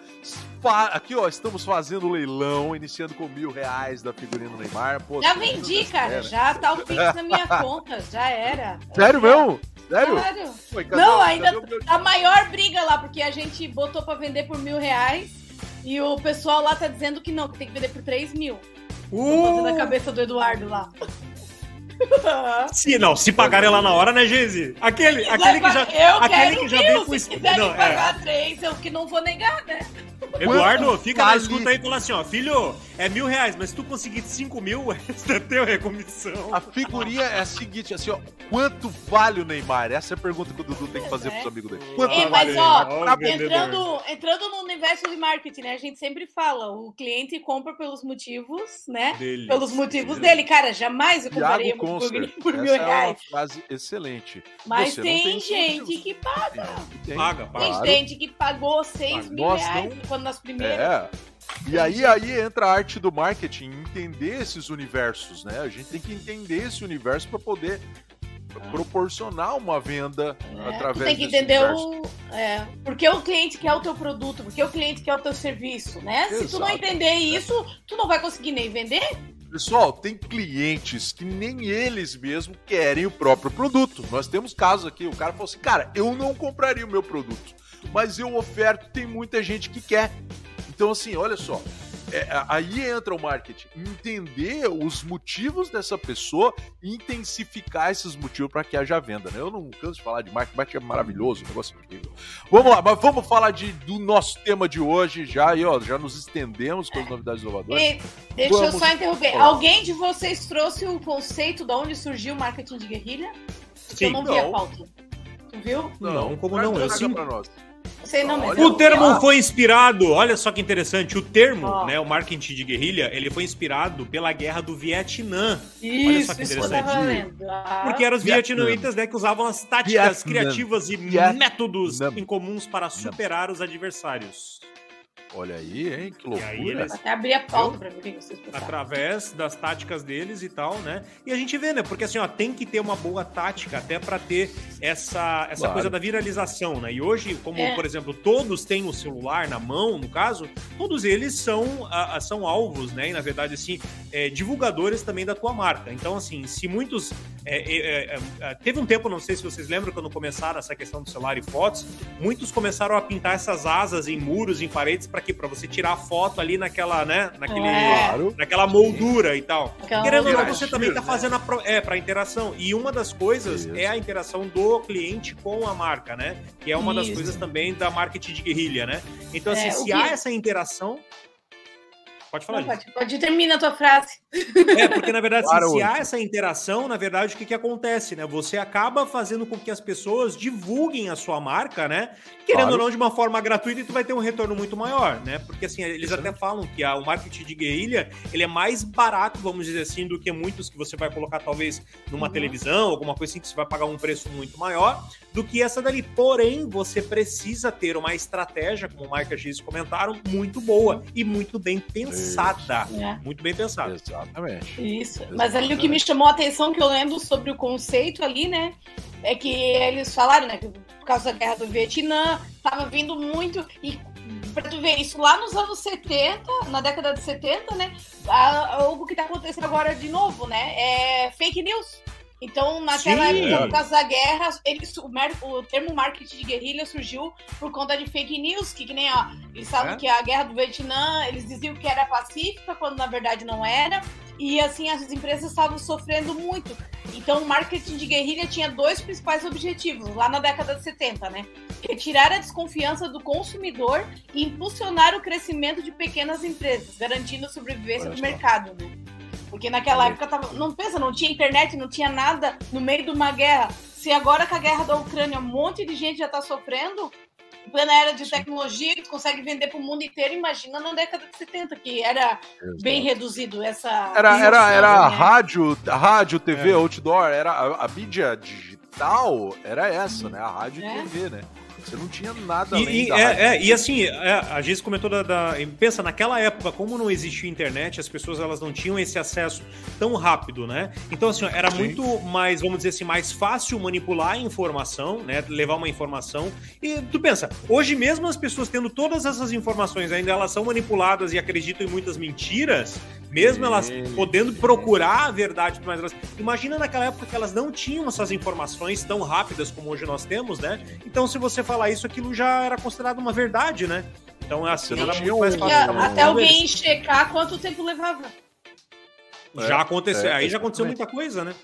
S1: Aqui, ó, estamos fazendo o leilão, iniciando com mil reais da figurinha do Neymar.
S3: Pô, já vendi, cara. Já tá o Pix na minha conta. Já era.
S1: Sério mesmo? Sério?
S3: Foi, não, ainda tá a maior briga lá, porque a gente botou pra vender por mil reais e o pessoal lá tá dizendo que não, que tem que vender por três mil. Uh! na cabeça do Eduardo lá.
S2: Se não, se pagarem lá na hora, né, Geise? Aquele, aquele que já, eu aquele que já mil,
S3: veio com se não, pagar é. três, eu que não vou negar, né?
S2: Eduardo, fica vale. na escuta aí e fala assim, ó, filho, é mil reais, mas se tu conseguir cinco mil, é teu recomissão.
S1: A figurinha é a seguinte, assim, ó, quanto vale o Neymar? Essa é a pergunta que o Dudu tem que fazer é. pros amigos dele. Quanto
S3: é, vale mas, ó, entrando, entrando no universo de marketing, né, a gente sempre fala, o cliente compra pelos motivos, né, dele. pelos motivos dele. Cara, jamais eu compraria por, por mil Essa reais. É uma
S1: frase excelente.
S3: Mas tem, tem, gente que paga.
S2: Tem, paga,
S3: paga. Tem gente que pagou seis mil Nós reais não... quando nas primeiras.
S1: É. E aí, aí entra a arte do marketing, entender esses universos, né? A gente tem que entender esse universo para poder proporcionar uma venda é, através
S3: tem que entender universo. o é, porque o cliente quer o teu produto, porque o cliente quer o teu serviço, né? Exato. Se tu não entender isso, tu não vai conseguir nem vender.
S1: Pessoal, tem clientes que nem eles mesmos querem o próprio produto. Nós temos casos aqui, o cara falou assim, cara, eu não compraria o meu produto, mas eu oferto, tem muita gente que quer. Então, assim, olha só, é, aí entra o marketing. Entender os motivos dessa pessoa e intensificar esses motivos para que haja venda. Né? Eu não canso de falar de marketing, marketing é maravilhoso, um negócio incrível. Vamos lá, mas vamos falar de, do nosso tema de hoje já, e, ó, já nos estendemos com as novidades inovadoras. E,
S3: deixa vamos eu só interromper. Falar. Alguém de vocês trouxe o conceito de onde surgiu o marketing de guerrilha? Sim, eu não, não vi a pauta. Tu viu?
S2: Não, não como não? Eu sim.
S3: Sei não,
S2: mas o termo ah. foi inspirado, olha só que interessante, o termo, oh. né, o marketing de guerrilha, ele foi inspirado pela guerra do Vietnã.
S3: Isso, olha só que interessante.
S2: Ah. Porque eram os vietnamitas, né, que usavam as táticas Vietnã. criativas e Vietnã. métodos incomuns para superar os adversários.
S1: Olha aí, hein? Que loucura.
S3: Eles... Até abrir a pauta pra ver o que vocês
S2: pensaram. Através das táticas deles e tal, né? E a gente vê, né? Porque assim, ó, tem que ter uma boa tática até para ter essa, essa claro. coisa da viralização, né? E hoje, como, é. por exemplo, todos têm o celular na mão, no caso, todos eles são, a, a, são alvos, né? E, na verdade, assim, é, divulgadores também da tua marca. Então, assim, se muitos... É, é, é, é, teve um tempo, não sei se vocês lembram, quando começaram essa questão do celular e fotos, muitos começaram a pintar essas asas em muros, em paredes, para para Para você tirar a foto ali naquela, né? Naquele, é. Naquela moldura e tal. Aquela Querendo ou não, você também tá fazendo a é, para interação. E uma das coisas Isso. é a interação do cliente com a marca, né? Que é uma Isso. das coisas também da marketing de guerrilha, né? Então, assim, é, se que... há essa interação, Pode falar. Não,
S3: pode, pode terminar a tua frase.
S2: É, porque na verdade, claro, se, se há essa interação, na verdade, o que, que acontece, né? Você acaba fazendo com que as pessoas divulguem a sua marca, né? Querendo claro. ou não, de uma forma gratuita, e tu vai ter um retorno muito maior, né? Porque assim, eles Isso. até falam que a, o marketing de guerrilha ele é mais barato, vamos dizer assim, do que muitos que você vai colocar, talvez, numa uhum. televisão, alguma coisa assim, que você vai pagar um preço muito maior do que essa dali. Porém, você precisa ter uma estratégia, como o Mike e a comentaram, muito boa e muito bem pensada. É. Muito bem pensada.
S1: Exatamente.
S3: Isso. Exatamente. Mas ali o que me chamou a atenção, que eu lembro sobre o conceito ali, né? É que eles falaram, né? Que por causa da guerra do Vietnã, tava vindo muito. E pra tu ver isso lá nos anos 70, na década de 70, né? Algo que tá acontecendo agora de novo, né? É fake news. Então, naquela Sim, época, por causa da guerra, ele, o, o, termo marketing de guerrilha surgiu por conta de fake news, que, que nem, ó, eles sabem é? que a guerra do Vietnã, eles diziam que era pacífica, quando na verdade não era. E assim, as empresas estavam sofrendo muito. Então, o marketing de guerrilha tinha dois principais objetivos, lá na década de 70, né? Retirar a desconfiança do consumidor e impulsionar o crescimento de pequenas empresas, garantindo a sobrevivência do mercado, né? Porque naquela época tava, não pensa, não tinha internet, não tinha nada no meio de uma guerra. Se agora com a guerra da Ucrânia um monte de gente já está sofrendo, plena era de tecnologia que consegue vender para o mundo inteiro, imagina na década de 70, que era Exato. bem reduzido essa.
S1: Era, era, era né? rádio, rádio, TV, é. outdoor, era a, a mídia digital, era essa, né? A rádio e é. TV, né? Você não tinha nada
S2: e, e, é, é, e assim, é, a Giz comentou da, da, Pensa, naquela época, como não existia internet, as pessoas elas não tinham esse acesso tão rápido, né? Então, assim, era Sim. muito mais, vamos dizer assim, mais fácil manipular a informação, né? Levar uma informação. E tu pensa, hoje mesmo as pessoas tendo todas essas informações, ainda elas são manipuladas e acreditam em muitas mentiras, mesmo elas podendo procurar a verdade, mas elas... imagina naquela época que elas não tinham essas informações tão rápidas como hoje nós temos, né? Então, se você falar isso, aquilo já era considerado uma verdade, né? Então, é assim, era muito mais
S3: fácil. Até alguém checar quanto tempo levava.
S2: Já aconteceu, é, aí já aconteceu muita coisa, né?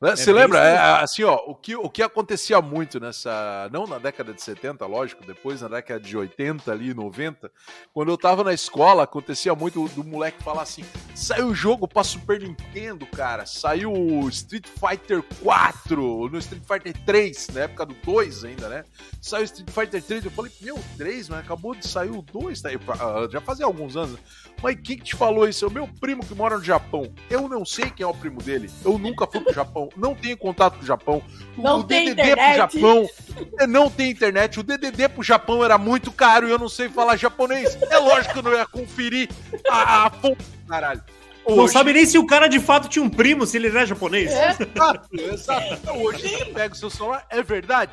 S1: Né? É Você lembra? É, assim, ó, o que, o que acontecia muito nessa. Não na década de 70, lógico, depois na década de 80, ali, 90, quando eu tava na escola, acontecia muito do moleque falar assim: saiu o jogo pra Super Nintendo, cara. Saiu o Street Fighter 4, no Street Fighter 3, na época do 2 ainda, né? Saiu o Street Fighter 3, eu falei, meu, 3, mas acabou de sair o 2, tá? já fazia alguns anos. Mas quem que te falou isso? É o meu primo que mora no Japão. Eu não sei quem é o primo dele. Eu nunca fui pro Japão. Não tenho contato com o Japão.
S3: Não
S1: o
S3: tem DDD internet. pro Japão.
S1: É, não tem internet. O DDD pro Japão era muito caro e eu não sei falar japonês. É lógico que eu não ia conferir a, a fonte,
S2: caralho. Hoje... Não sabe nem se o cara de fato tinha um primo, se ele era japonês. É.
S1: Exato, exato. Então, hoje você pega o seu celular, é verdade.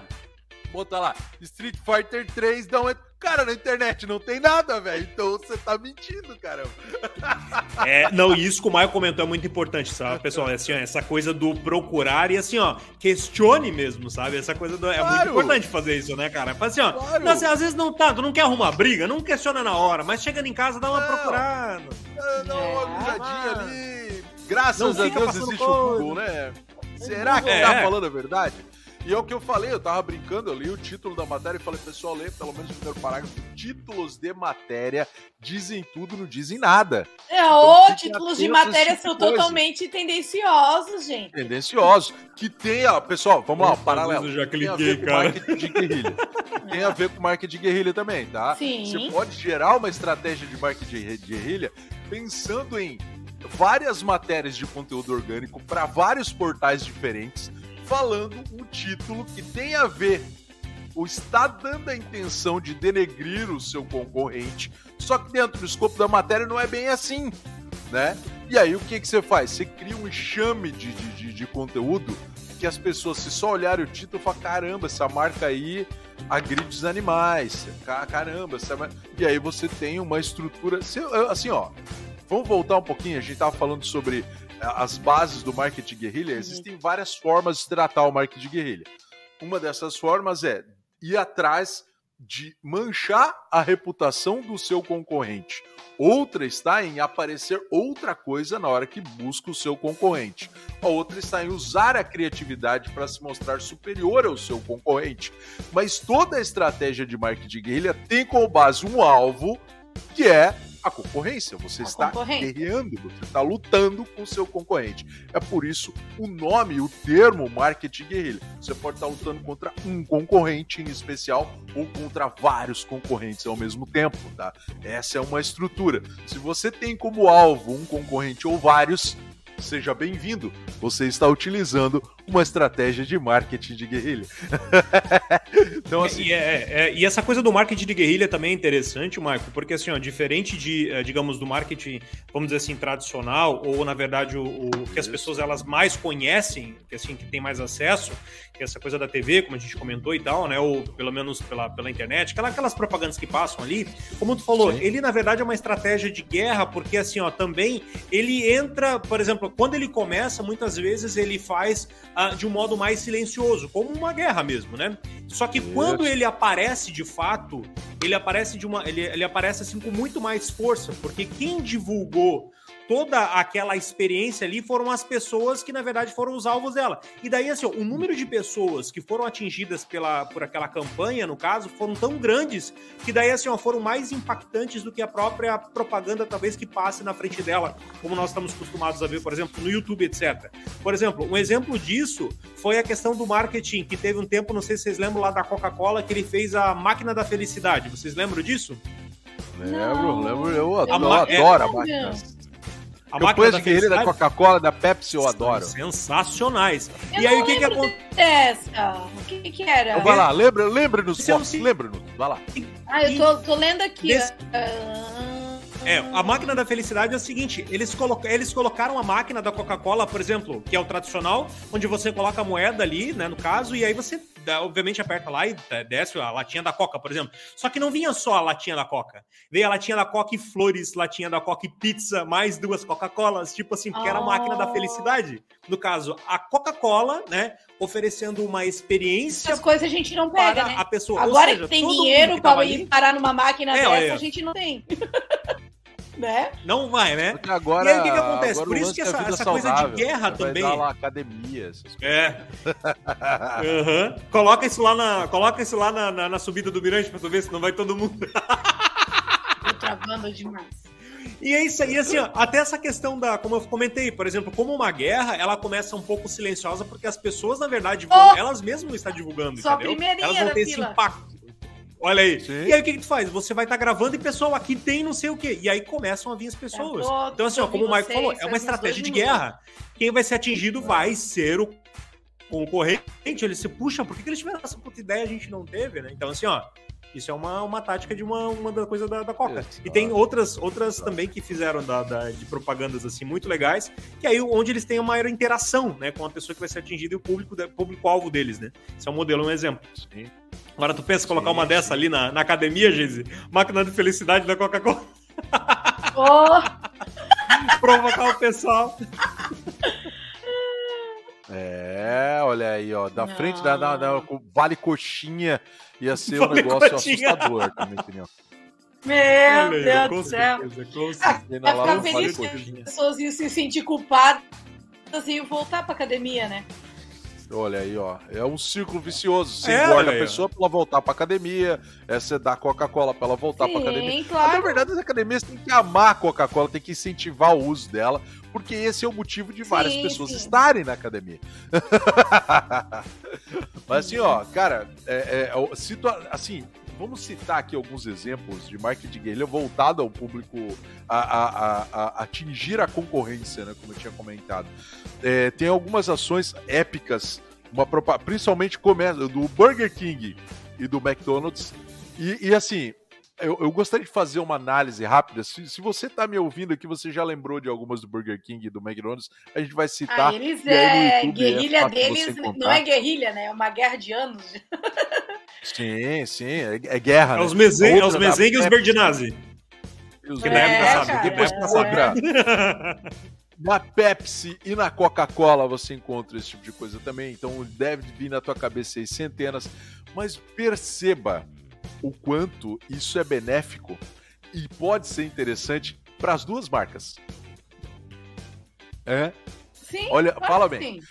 S1: Bota lá, Street Fighter 3, dá um Cara, na internet não tem nada, velho. Então você tá mentindo, caramba.
S2: É, não, e isso que o Maio comentou é muito importante, sabe, pessoal? É assim, ó, essa coisa do procurar e assim, ó, questione mesmo, sabe? Essa coisa do, é claro. muito importante fazer isso, né, cara? Faz assim, ó, claro. não, assim, às vezes não tá, tu não quer arrumar briga, não questiona na hora, mas chegando em casa dá uma não. procurada.
S1: Dá uma olhadinha ali. Graças a Deus existe o Google, né? Será que é. tá falando a verdade? E é o que eu falei, eu tava brincando, eu li o título da matéria e falei, pessoal, lê pelo menos o primeiro parágrafo. Títulos de matéria dizem tudo, não dizem nada.
S3: É, então, ou títulos de matéria são coisa. totalmente tendenciosos, gente.
S1: Tendenciosos. Que tenha, pessoal, vamos lá, um paralelo.
S2: Eu já cliquei, tem a ver
S1: com marketing de guerrilha. tem a ver com marketing de guerrilha também, tá?
S3: Sim.
S1: Você pode gerar uma estratégia de marketing de guerrilha pensando em várias matérias de conteúdo orgânico para vários portais diferentes falando um título que tem a ver ou está dando a intenção de denegrir o seu concorrente, só que dentro do escopo da matéria não é bem assim, né? E aí o que, que você faz? Você cria um enxame de, de, de conteúdo que as pessoas, se só olharem o título, falam: caramba, essa marca aí agride os animais, caramba, essa... e aí você tem uma estrutura. Assim, ó, vamos voltar um pouquinho, a gente tava falando sobre as bases do marketing guerrilha, uhum. existem várias formas de tratar o marketing guerrilha. Uma dessas formas é ir atrás de manchar a reputação do seu concorrente. Outra está em aparecer outra coisa na hora que busca o seu concorrente. A outra está em usar a criatividade para se mostrar superior ao seu concorrente. Mas toda a estratégia de marketing guerrilha tem como base um alvo que é a concorrência. Você a está guerreando, você está lutando com o seu concorrente. É por isso o nome, o termo marketing guerrilha. Você pode estar lutando contra um concorrente em especial ou contra vários concorrentes ao mesmo tempo, tá? Essa é uma estrutura. Se você tem como alvo um concorrente ou vários, seja bem-vindo. Você está utilizando uma estratégia de marketing de guerrilha.
S2: então, assim... E, é, é, e, essa coisa do marketing de guerrilha também é interessante, Marco, porque assim, ó, diferente de, eh, digamos, do marketing, vamos dizer assim, tradicional, ou na verdade o, o que as pessoas elas mais conhecem, que assim, que tem mais acesso, que é essa coisa da TV, como a gente comentou e tal, né? Ou pelo menos pela, pela internet, aquelas propagandas que passam ali, como tu falou, Sim. ele na verdade é uma estratégia de guerra, porque assim, ó, também ele entra, por exemplo, quando ele começa, muitas vezes ele faz uh, de um modo mais silencioso, como uma guerra mesmo, né? Só que quando ele aparece de fato, ele aparece de uma. Ele, ele aparece assim com muito mais força, porque quem divulgou toda aquela experiência ali foram as pessoas que, na verdade, foram os alvos dela. E daí, assim, ó, o número de pessoas que foram atingidas pela, por aquela campanha, no caso, foram tão grandes que daí, assim, ó, foram mais impactantes do que a própria propaganda, talvez, que passe na frente dela, como nós estamos acostumados a ver, por exemplo, no YouTube, etc. Por exemplo, um exemplo disso foi a questão do marketing, que teve um tempo, não sei se vocês lembram lá da Coca-Cola, que ele fez a máquina da felicidade. Vocês lembram disso?
S1: Lembro, lembro, eu adoro, adoro é, a máquina. A Campanhas de guerrilha da Coca-Cola, da Pepsi, eu adoro.
S2: Sensacionais.
S3: Eu e aí, o que que acontece? O que que era? Então,
S1: vai lá, lembra, lembra-nos, lembra-nos, vai lá.
S3: Ah, eu tô, tô lendo aqui.
S2: É, a máquina da felicidade é o seguinte: eles, colo eles colocaram a máquina da Coca-Cola, por exemplo, que é o tradicional, onde você coloca a moeda ali, né, no caso, e aí você obviamente aperta lá e desce a latinha da Coca, por exemplo. Só que não vinha só a latinha da Coca. Veio a latinha da Coca e flores, latinha da Coca e pizza, mais duas Coca-Colas, tipo assim, porque oh. era a máquina da felicidade. No caso, a Coca-Cola, né, oferecendo uma experiência.
S3: As coisas a gente não pega, né?
S2: A pessoa.
S3: Agora seja, que tem dinheiro para ir parar numa máquina é, dessa, é. a gente não tem. né?
S2: Não vai, né?
S1: Porque agora,
S2: e aí o que, que acontece? Por isso que essa, essa coisa de guerra também.
S1: Dar lá academia, essas
S2: É. uhum. Coloca isso lá, na, coloca isso lá na, na, na subida do Mirante pra tu ver, senão vai todo mundo.
S3: Tô travando demais.
S2: E é isso aí, assim, ó, até essa questão da, como eu comentei, por exemplo, como uma guerra, ela começa um pouco silenciosa, porque as pessoas, na verdade, oh! elas mesmas estão divulgando, Só entendeu? Elas vão ter esse fila. impacto. Olha aí. Sim. E aí o que, que tu faz? Você vai estar tá gravando e, pessoal, aqui tem não sei o quê. E aí começam a vir as pessoas. Tô, então, assim, ó, como o Marco falou, é uma estratégia de guerra. Quem vai ser atingido vai ser o concorrente. Ele se puxa, por que, que eles tiveram essa puta ideia a gente não teve, né? Então, assim, ó. Isso é uma, uma tática de uma, uma da coisa da, da Coca. Isso, e tem outras, outras também que fizeram da, da, de propagandas assim muito legais, que aí onde eles têm uma maior interação né, com a pessoa que vai ser atingida e o público, público-alvo deles, né? Esse é um modelo, um exemplo. Sim. Agora tu pensa em colocar uma dessa ali na, na academia, Geise? Máquina de felicidade da Coca-Cola.
S3: Oh.
S2: Provocar o pessoal.
S1: É, olha aí, ó. Da Não. frente da, da, da, Vale Coxinha ia ser vale um negócio coxinha. assustador, na minha opinião.
S3: Meu Deus do céu. Certeza, ah, ficar feliz que as pessoas iam se sentir culpadas e voltar pra academia, né?
S1: Olha aí, ó. É um círculo vicioso. Você é, engorda a pessoa pra ela voltar pra academia, é você dá Coca-Cola pra ela voltar Sim, pra academia. Claro. Mas, na verdade, as academias têm que amar a Coca-Cola, tem que incentivar o uso dela, porque esse é o motivo de várias sim, pessoas sim. estarem na academia. Mas assim, ó, cara, é, é, situa assim, vamos citar aqui alguns exemplos de marketing guerrilha voltado ao público a, a, a, a, atingir a concorrência, né, como eu tinha comentado. É, tem algumas ações épicas, uma, principalmente do Burger King e do McDonald's. E, e assim, eu, eu, gostaria de fazer uma análise rápida. Se, se você está me ouvindo aqui, você já lembrou de algumas do Burger King e do McDonald's, a gente vai citar. Ah,
S3: eles é, guerrilha é deles não é guerrilha, né? É uma guerra de anos.
S1: sim, sim, é, é guerra.
S2: É né? os mesengue é os e os Berdinazzi.
S1: Que na época é, sabe. Depois é, outra. Na Pepsi e na Coca-Cola você encontra esse tipo de coisa também, então deve vir na tua cabeça aí centenas, mas perceba o quanto isso é benéfico e pode ser interessante para as duas marcas. É?
S3: Sim.
S1: Olha, fala bem.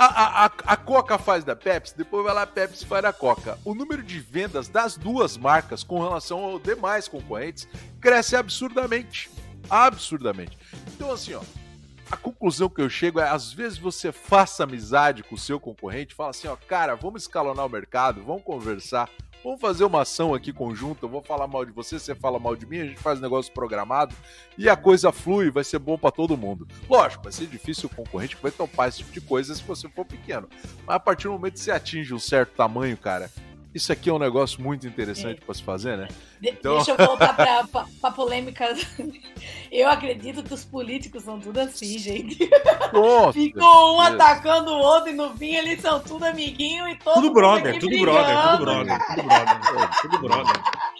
S1: A, a, a, Coca faz da Pepsi, depois vai lá a Pepsi faz da Coca. O número de vendas das duas marcas com relação aos demais concorrentes cresce absurdamente. Absurdamente. Então, assim, ó, a conclusão que eu chego é, às vezes você faça amizade com o seu concorrente, fala assim, ó, cara, vamos escalonar o mercado, vamos conversar, Vamos fazer uma ação aqui conjunta. Eu vou falar mal de você, você fala mal de mim, a gente faz um negócio programado e a coisa flui, vai ser bom para todo mundo. Lógico, vai ser difícil o concorrente que vai topar esse tipo de coisa se você for pequeno. Mas a partir do momento que você atinge um certo tamanho, cara, isso aqui é um negócio muito interessante é. para se fazer, né?
S3: Então... Deixa eu voltar para a polêmica. Eu acredito que os políticos são tudo assim, gente. Nossa, Ficou um atacando o outro e no fim eles são tudo amiguinho e todo
S2: tudo brother, tudo brother, tudo brother, tudo brother, tudo brother.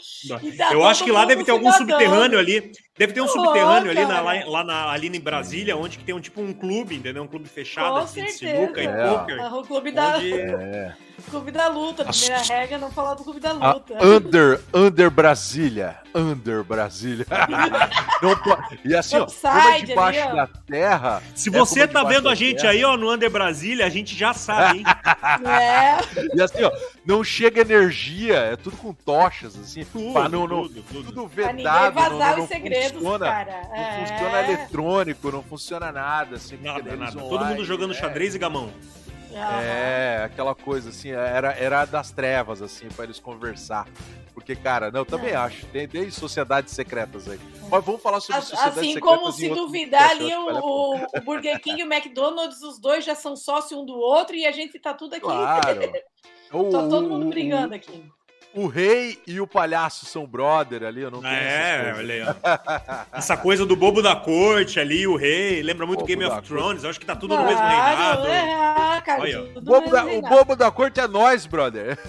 S2: Tá eu acho que lá deve ter algum subterrâneo ali. Deve ter um subterrâneo ali na, lá, lá na, ali em Brasília, onde que tem um tipo um clube, entendeu? Um clube fechado, Com assim, de sinuca é. e poker.
S3: O clube da... Onde... É. Clube da luta. Primeira As... regra é não falar do clube da luta.
S1: A under, under Brasília. Under Brasília. não, e assim, ó, como é debaixo ali, ó. da terra.
S2: Se é você tá vendo a gente aí, ó, no Under Brasília, a gente já sabe, hein?
S1: É. E assim, ó, não chega energia, é tudo com tochas, assim. Tudo, pra não, não, tudo, tudo. tudo vedado.
S3: Pra vazar não, não, os segredos, funciona, cara.
S1: Não é. funciona eletrônico, não funciona nada. Assim,
S2: nada, nada. Todo mundo jogando é. xadrez e gamão.
S1: É, aquela coisa assim, era, era das trevas, assim, para eles conversar. Porque, cara, não, eu também é. acho. Tem, tem sociedades secretas aí. Mas vamos falar sobre
S3: assim, sociedades assim secretas. Assim como se duvidar ali, o, o, Burger King e o McDonald's, os dois já são sócios um do outro e a gente tá tudo aqui. Claro. tá todo mundo brigando aqui.
S1: O rei e o palhaço são brother ali, eu não tenho
S2: É, olha aí, ó. Essa coisa do bobo da corte ali, o rei, lembra muito bobo Game of Thrones, eu acho que tá tudo no mesmo reinado.
S3: É, cara,
S1: olha, o, bobo da, o bobo da corte é nós, brother.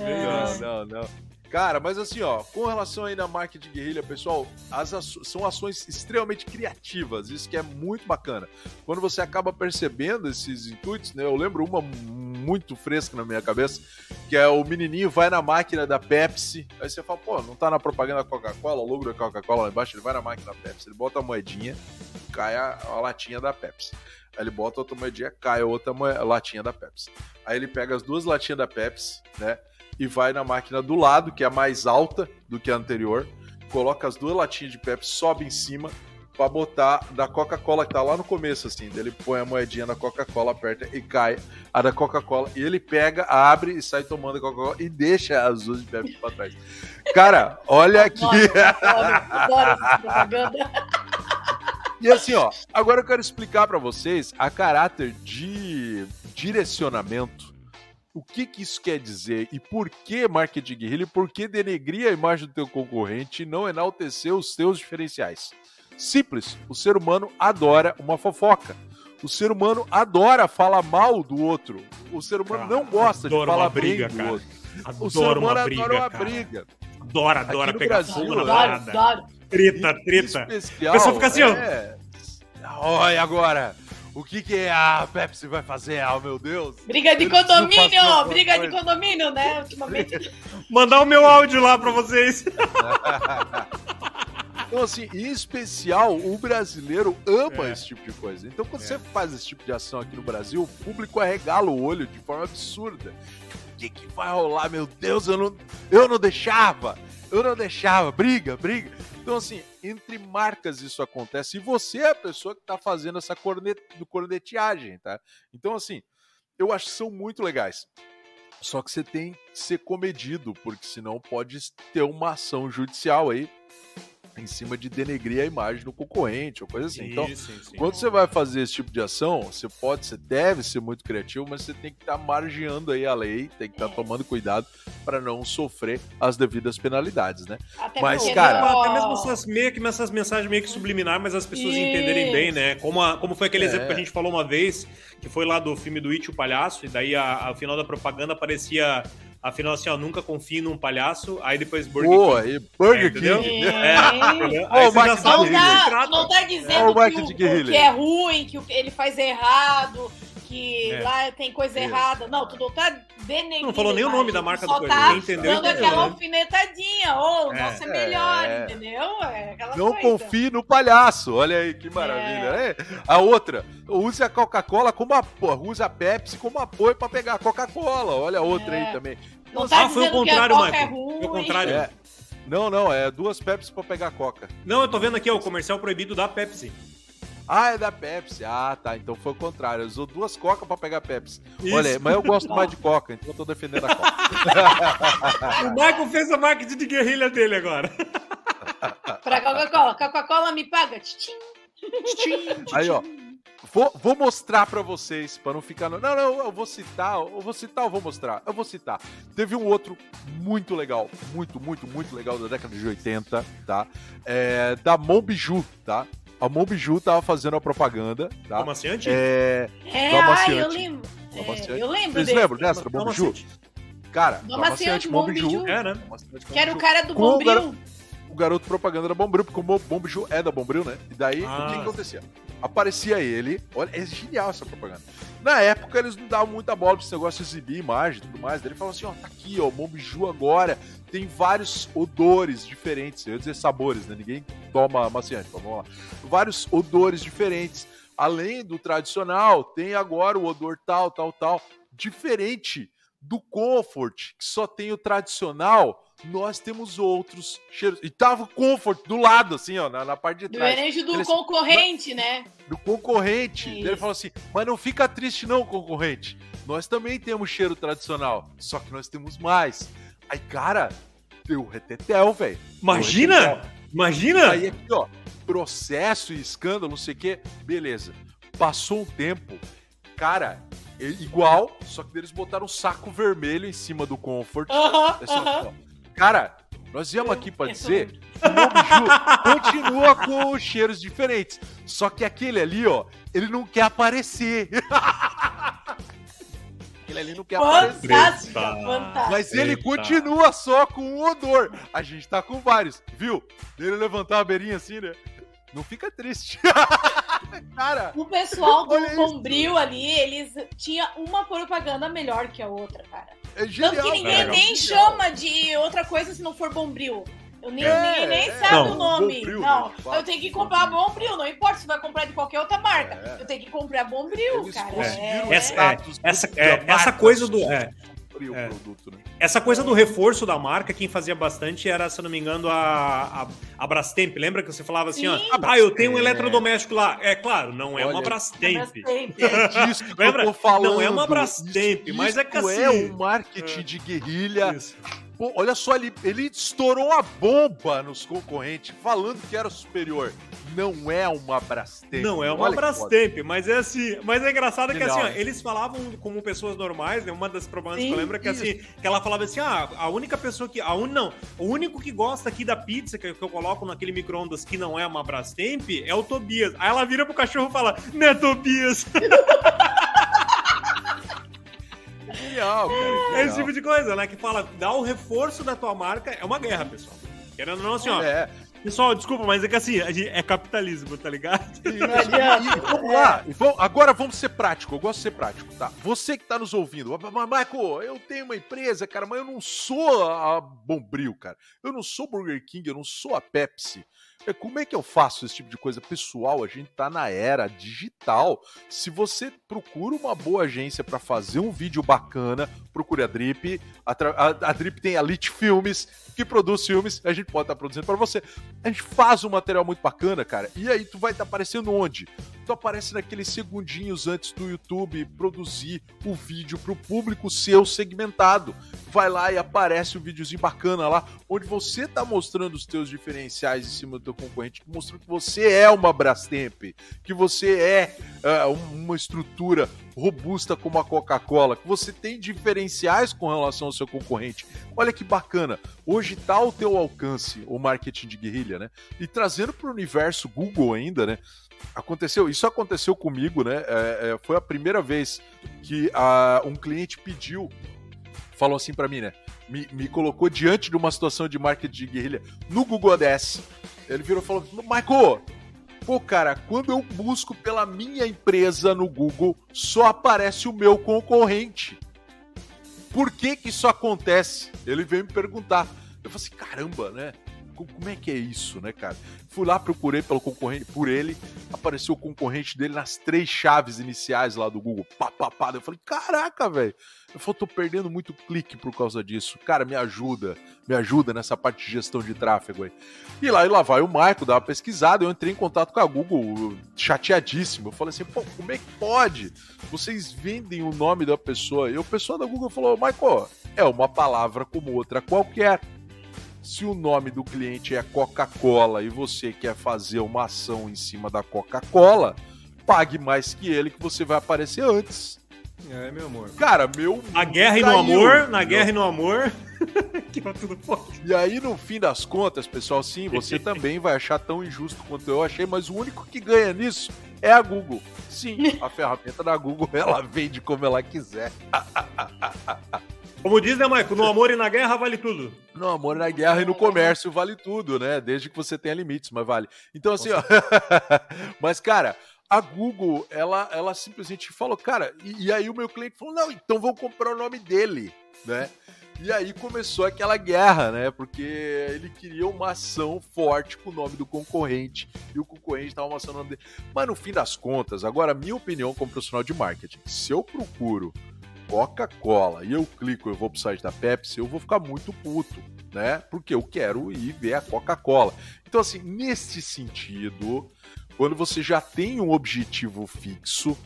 S1: É. Não, não. Cara, mas assim, ó, com relação aí na marketing guerrilha, pessoal, as são ações extremamente criativas, isso que é muito bacana. Quando você acaba percebendo esses intuitos, né? Eu lembro uma muito fresca na minha cabeça, que é o menininho vai na máquina da Pepsi, aí você fala, pô, não tá na propaganda da Coca-Cola, o logo da Coca-Cola lá embaixo, ele vai na máquina da Pepsi, ele bota a moedinha, cai a, a latinha da Pepsi. Aí ele bota outra moedinha, cai a outra latinha da Pepsi. Aí ele pega as duas latinhas da Pepsi, né? E vai na máquina do lado, que é mais alta do que a anterior, coloca as duas latinhas de Pepsi, sobe em cima para botar da Coca-Cola que tá lá no começo, assim. Ele põe a moedinha da Coca-Cola, aperta e cai a da Coca-Cola. E ele pega, abre e sai tomando a Coca-Cola e deixa as duas de Pepsi pra trás. Cara, olha aqui. Adoro, adoro e assim, ó, agora eu quero explicar para vocês a caráter de direcionamento o que, que isso quer dizer e por que marketing guerrilha e por que denegrir a imagem do teu concorrente e não enaltecer os teus diferenciais. Simples, o ser humano adora uma fofoca. O ser humano adora falar mal do outro. O ser humano não gosta de falar briga, bem do cara. outro. Adoro o ser humano uma briga, adora uma cara. briga.
S2: Adora, adora pegar
S1: Brasil,
S2: fogo na
S1: adoro,
S2: parada.
S3: Adoro.
S2: Treta, treta.
S1: Especial,
S2: A pessoa fica assim, ó.
S1: é... Olha agora, o que que a Pepsi vai fazer? Ah, meu Deus.
S3: Briga de condomínio! Briga de
S1: coisa.
S3: condomínio, né? Ultimamente.
S2: Mandar o meu áudio lá pra vocês.
S1: Então, assim, em especial, o brasileiro ama
S2: É.
S1: esse tipo de coisa. Então, quando
S2: É.
S1: você faz esse tipo de ação aqui no Brasil, o público arregala o olho de forma absurda. O que, que vai rolar? Meu Deus, eu não, eu não deixava! Eu não deixava! Briga, briga! Então, assim, entre marcas isso acontece e você é a pessoa que tá fazendo essa cornet, corneteagem, tá? Então, assim, eu acho que são muito legais. Só que você tem que ser comedido, porque senão pode ter uma ação judicial aí em cima de denegrir a imagem do concorrente ou coisa assim. Então,
S2: Isso, sim, sim.
S1: quando você vai fazer esse tipo de ação, você pode, você deve ser muito criativo, mas você tem que estar margeando aí a lei, tem que estar
S3: É.
S1: tomando cuidado para não sofrer as devidas penalidades, né?
S3: Até
S1: Mas, cara-
S2: Até mesmo essas, meio que, essas mensagens meio que subliminares, mas as pessoas
S3: Isso.
S2: entenderem bem, né? Como, a- como foi aquele
S1: É.
S2: exemplo que a gente falou uma vez, que foi lá do filme do It, o Palhaço, e daí a- ao final da propaganda aparecia, afinal assim, ó, nunca confie num palhaço, aí depois Burger
S1: Boa,
S2: King.
S1: e Burger
S2: É, entendeu?
S1: King.
S3: É.
S1: Ó,
S2: Aí
S1: o
S2: você já
S1: marketing
S2: sabe
S3: Não tá, não tá
S1: É
S3: dizendo
S1: o marketing
S3: que, o, que é ruim, que ele faz errado, que
S2: É.
S3: lá tem coisa
S1: Isso.
S3: errada. Não, tu não tá denegrindo.
S2: Não falou nem o nome da marca do coisa.
S3: tá
S2: entendeu,
S3: dando
S2: entendeu,
S3: aquela
S2: né?
S3: alfinetadinha. Ô, o
S2: É.
S3: nosso é melhor,
S1: É.
S3: entendeu? É aquela
S1: Não
S3: coisa.
S1: confie no palhaço. Olha aí que maravilha. né? A outra, use a Coca-Cola como apoio, use a Pepsi como apoio para pegar a Coca-Cola. Olha a outra
S3: É.
S1: aí também.
S3: Não tá
S2: Ah, foi o
S3: que
S2: contrário,
S3: é
S2: Michael.
S3: ruim.
S2: Foi o contrário.
S1: É. Não, não, é duas Pepsi para pegar a Coca.
S2: Não, eu tô vendo aqui, ó, o comercial proibido da Pepsi.
S1: Ah, é da Pepsi. Ah, tá. Então foi o contrário. Usou duas Coca para pegar Pepsi.
S2: Isso.
S1: Olha, mas eu gosto mais de Coca, então eu tô defendendo a Coca.
S2: O Michael fez a marketing de guerrilha dele agora.
S3: Pra Coca-Cola. Coca-Cola me paga. Tchim.
S1: Aí, ó. Vou, vou mostrar pra vocês, pra não ficar. No... Não, não, eu vou citar, eu vou citar, eu vou mostrar. Eu vou citar. Teve um outro muito legal, muito, muito, muito legal da década de 80, tá? É, da Monbiju, tá? A Monbiju tava fazendo a propaganda, tá?
S2: Como assim, antes?
S1: É,
S3: É,
S1: Do
S3: ai,
S1: amaciante.
S3: eu lembro.
S1: Do
S3: É,
S1: amaciante.
S3: eu lembro
S1: Vocês
S3: desse.
S1: lembram dessa, da Monbiju? Cara,
S3: Do
S1: do
S3: amaciante,
S1: amaciante Monbiju.
S2: É, né?
S1: Amaciante
S3: Que era o cara do Bombril.
S1: o garoto propaganda da Bombril, porque o Bombril é da Bombril, né? E daí,
S2: Ah.
S1: o que, que acontecia? Aparecia ele, olha, é genial essa propaganda. Na época, eles não davam muita bola pra esse negócio de exibir imagem e tudo mais. Daí ele falava assim, ó, tá aqui, ó, o Mombiju agora tem vários odores diferentes. Eu ia dizer sabores, né? Ninguém toma maciante, vamos lá. Vários odores diferentes. Além do tradicional, tem agora o odor tal, tal, tal. Diferente do Comfort, que só tem o tradicional, nós temos outros cheiros. E tava o Comfort do lado, assim, ó, na, na parte de
S3: Do
S1: trás.
S3: do
S1: Ele-
S3: concorrente, né?
S1: Do concorrente.
S3: Isso.
S1: Ele falou assim: mas não fica triste, não, concorrente. Nós também temos cheiro tradicional, só que nós temos mais. Aí, cara, deu retetel, velho.
S2: Imagina! Imagina!
S1: Aí aqui, ó, processo e escândalo, não sei o quê. Beleza. Passou um tempo, cara, é igual, só que eles botaram um saco vermelho em cima do Comfort.
S3: Aham,
S1: É só
S3: aham.
S1: assim, ó. Cara, nós viemos aqui pra
S3: Eu
S1: dizer que o Mombiju continua com cheiros diferentes. Só que aquele ali, ó, ele não quer aparecer. aquele ali não quer aparecer.
S3: Fantástica, fantástica.
S1: Mas ele
S2: Eita.
S1: continua só com um odor. A gente tá com vários, viu? Ele levantar a beirinha assim, né? Não fica triste. Cara,
S3: O pessoal do. Bombril ali, eles tinha uma propaganda melhor que a outra, cara.
S1: é genial.
S3: Tanto que ninguém
S1: cara,
S3: nem
S1: genial.
S3: chama de outra coisa se não for Bombril. Eu nem,
S1: É,
S3: ninguém nem
S1: é.
S3: sabe
S2: Não,
S3: o nome.
S1: Bombril,
S3: não,
S1: né,
S3: eu tenho que comprar Bombril, não importa se vai comprar de qualquer outra marca.
S1: É.
S3: Eu tenho que comprar Bombril,
S1: Eles
S3: cara.
S1: conseguiram
S3: É,
S2: Essa- essa- é, essa coisa do- é. É.
S1: produto, né?
S2: Essa coisa do reforço da marca, quem fazia bastante era, se eu não me engano, a, a, a Brastemp. Lembra que você falava assim, ó,
S3: Sim.
S2: ah, eu tenho um
S1: É.
S2: eletrodoméstico lá. É claro, não é
S1: Olha,
S2: uma Brastemp.
S3: Brastemp.
S1: É disso que
S2: Lembra?
S1: eu tô falando.
S2: Não é uma Brastemp,
S1: Isso-
S2: mas é que assim-
S1: é um marketing
S2: É.
S1: de guerrilha.
S2: Isso.
S1: Pô, olha só, ele, ele estourou uma bomba nos concorrentes, falando que era superior. Não é uma Brastemp.
S2: Não é uma. Brastemp, mas é assim. Mas é engraçado que assim, ó, eles falavam como pessoas normais, né? Uma das propagandas que eu
S3: Sim,
S2: lembro é que assim, que ela falava assim: ah, a única pessoa que. A un, não, o único que gosta aqui da pizza que, que eu coloco naquele micro-ondas que não é uma Brastemp é o Tobias. Aí ela vira pro cachorro e fala: Né, Tobias?
S1: Genial, cara.
S2: É esse tipo de coisa, né? Que fala, dá o reforço da tua marca, é uma guerra, pessoal. Querendo ou não, assim, ó. É. Pessoal, desculpa, mas é que assim, é capitalismo, tá ligado? E,
S1: e, vamos lá. Vamos, agora vamos ser prático. Eu gosto de ser prático, tá? Você que tá nos ouvindo. Michael, eu tenho uma empresa, cara, mas eu não sou a Bombril, cara. Eu não sou Burger King, eu não sou a Pepsi. É, como é que eu faço esse tipo de coisa? Pessoal, a gente tá na era digital. Se você procura uma boa agência para fazer um vídeo bacana, procure a Drip. A, a, a Drip tem a Lit Filmes, que produz filmes, a gente pode estar tá produzindo para você. A gente faz um material muito bacana, cara. E aí tu vai estar tá aparecendo onde? Tu aparece naqueles segundinhos antes do YouTube produzir o vídeo para o público seu segmentado. Vai lá e aparece um videozinho bacana lá, onde você tá mostrando os teus diferenciais em cima do teu concorrente, mostrando que você é uma Brastemp, que você é uh, uma estrutura robusta como a Coca-Cola, que você tem diferenciais com relação ao seu concorrente. Olha que bacana. Hoje tá ao teu alcance o marketing de guerrilha, né? E trazendo para o universo Google ainda, né? Aconteceu, isso aconteceu comigo, né? É, é, foi a primeira vez que a, um cliente pediu, falou assim para mim, né? Me, me, colocou diante de uma situação de marketing de guerrilha no Google Ads. Ele virou e falou: Michael, Pô, cara, quando eu busco pela minha empresa no Google, só aparece o meu concorrente. Por que que isso acontece? Ele veio me perguntar. Eu falei assim, caramba, né? Como é que é isso, né, cara? Fui lá, procurei pelo concorrente, por ele, apareceu o concorrente dele nas três chaves iniciais lá do Google. Pá, pá, pá. Eu falei, caraca, velho. Eu falei, tô perdendo muito clique por causa disso. Cara, me ajuda, me ajuda nessa parte de gestão de tráfego aí. E lá, e lá vai o Michael, dá uma pesquisada, eu entrei em contato com a Google, chateadíssimo. Eu falei assim, pô, como é que pode? Vocês vendem o nome da pessoa. E o pessoal da Google falou, Michael, é uma palavra como outra qualquer se o nome do cliente é Coca-Cola e você quer fazer uma ação em cima da Coca-Cola, pague mais que ele que você vai aparecer antes.
S2: É, meu amor.
S1: Cara, meu.
S2: Na guerra e no amor, na guerra e no amor.
S1: que vai tudo forte. E aí, no fim das contas, pessoal, sim, você também vai achar tão injusto quanto eu achei, mas o único que ganha nisso é a Google. Sim, a ferramenta da Google, ela vende como ela quiser.
S2: Como diz, né, Maico? No amor e na guerra vale tudo.
S1: No amor e na guerra e no comércio vale tudo, né? Desde que você tenha limites, mas vale. Então, assim, ó. mas, cara, a Google, ela, ela simplesmente falou, cara, e, e, aí o meu cliente falou, não, então vou comprar o nome dele, né? E aí começou aquela guerra, né? Porque ele queria uma ação forte com o nome do concorrente e o concorrente estava mostrando o nome dele. Mas no fim das contas, agora, minha opinião como profissional de marketing, se eu procuro Coca-Cola e eu clico, eu vou pro site da Pepsi, eu vou ficar muito puto, né? Porque eu quero ir ver a Coca-Cola. Então, assim, nesse sentido, quando você já tem um objetivo fixo,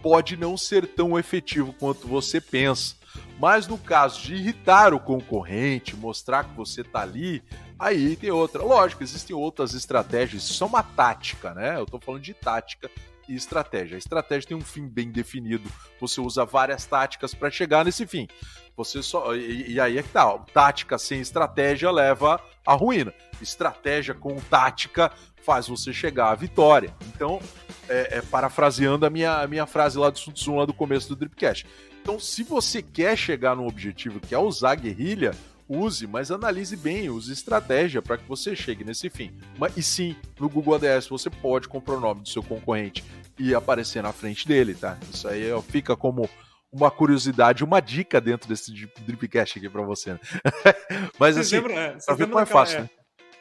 S1: pode não ser tão efetivo quanto você pensa. Mas no caso de irritar o concorrente, mostrar que você tá ali, aí tem outra. Lógico, existem outras estratégias, isso é uma tática, né? Eu tô falando de tática e estratégia. A estratégia tem um fim bem definido. Você usa várias táticas para chegar nesse fim. Você só e, e, aí é que tá. Tática sem estratégia leva à ruína. Estratégia com tática faz você chegar à vitória. Então, é, é, parafraseando a minha, a minha frase lá do Sun Tzu, lá do começo do Dripcast. Então, se você quer chegar no objetivo que é usar guerrilha, use, mas analise bem, use estratégia para que você chegue nesse fim. Mas, e sim, no Google ADS você pode comprar o nome do seu concorrente e aparecer na frente dele, tá? Isso aí fica como uma curiosidade, uma dica dentro desse Dripcast aqui para você. Né? mas assim, lembram, é, pra ver como é fácil,
S2: é,
S1: né?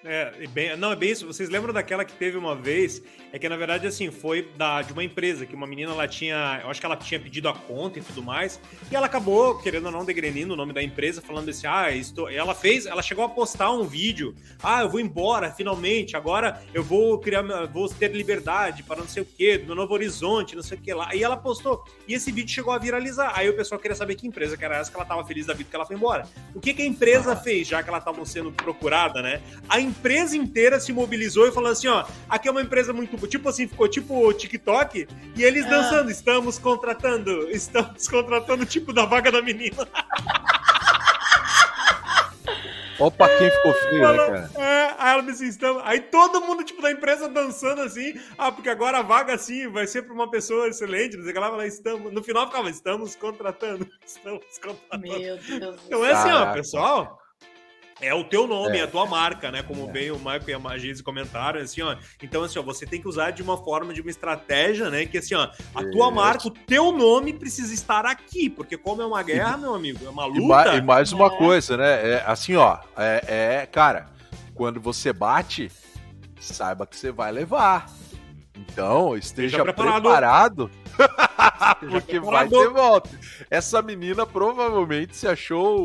S2: É, bem, não, é bem isso. Vocês lembram daquela que teve uma vez? É que na verdade, assim, foi da, de uma empresa que uma menina ela tinha. Eu acho que ela tinha pedido a conta e tudo mais. E ela acabou, querendo ou não, degrenindo o nome da empresa, falando assim: ah, estou. Ela fez, ela chegou a postar um vídeo. Ah, eu vou embora, finalmente. Agora eu vou criar, vou ter liberdade para não sei o quê, do Novo Horizonte, não sei o que lá. E ela postou. E esse vídeo chegou a viralizar. Aí o pessoal queria saber que empresa que era essa que ela tava feliz da vida que ela foi embora. O que, que a empresa ah. fez, já que ela estava sendo procurada, né? A empresa inteira se mobilizou e falou assim: ó, aqui é uma empresa muito. Tipo assim, ficou tipo o TikTok, e eles ah. dançando, estamos contratando, estamos contratando, tipo da vaga da menina.
S1: Ó pra quem ficou frio, né, cara?
S2: É, aí ela disse, estamos... Aí todo mundo, tipo, da empresa dançando assim. Ah, porque agora a vaga, assim, vai ser pra uma pessoa excelente. Não sei o que lá, mas estamos... No final ficava, estamos contratando. Estamos contratando. Meu Deus Então é assim, ó, pessoal é o teu nome, é. a tua marca, né? Como é. bem o Michael e a Magise comentaram, assim, ó. Então, assim, ó, você tem que usar de uma forma, de uma estratégia, né? Que assim, ó, a tua marca, o teu nome precisa estar aqui, porque como é uma guerra, meu amigo, é uma luta.
S1: E, ma e mais uma é. coisa, né? É, assim, ó, é, é, cara, quando você bate, saiba que você vai levar. Então, esteja, esteja preparado. preparado Porque vai ter volta. Essa menina provavelmente se achou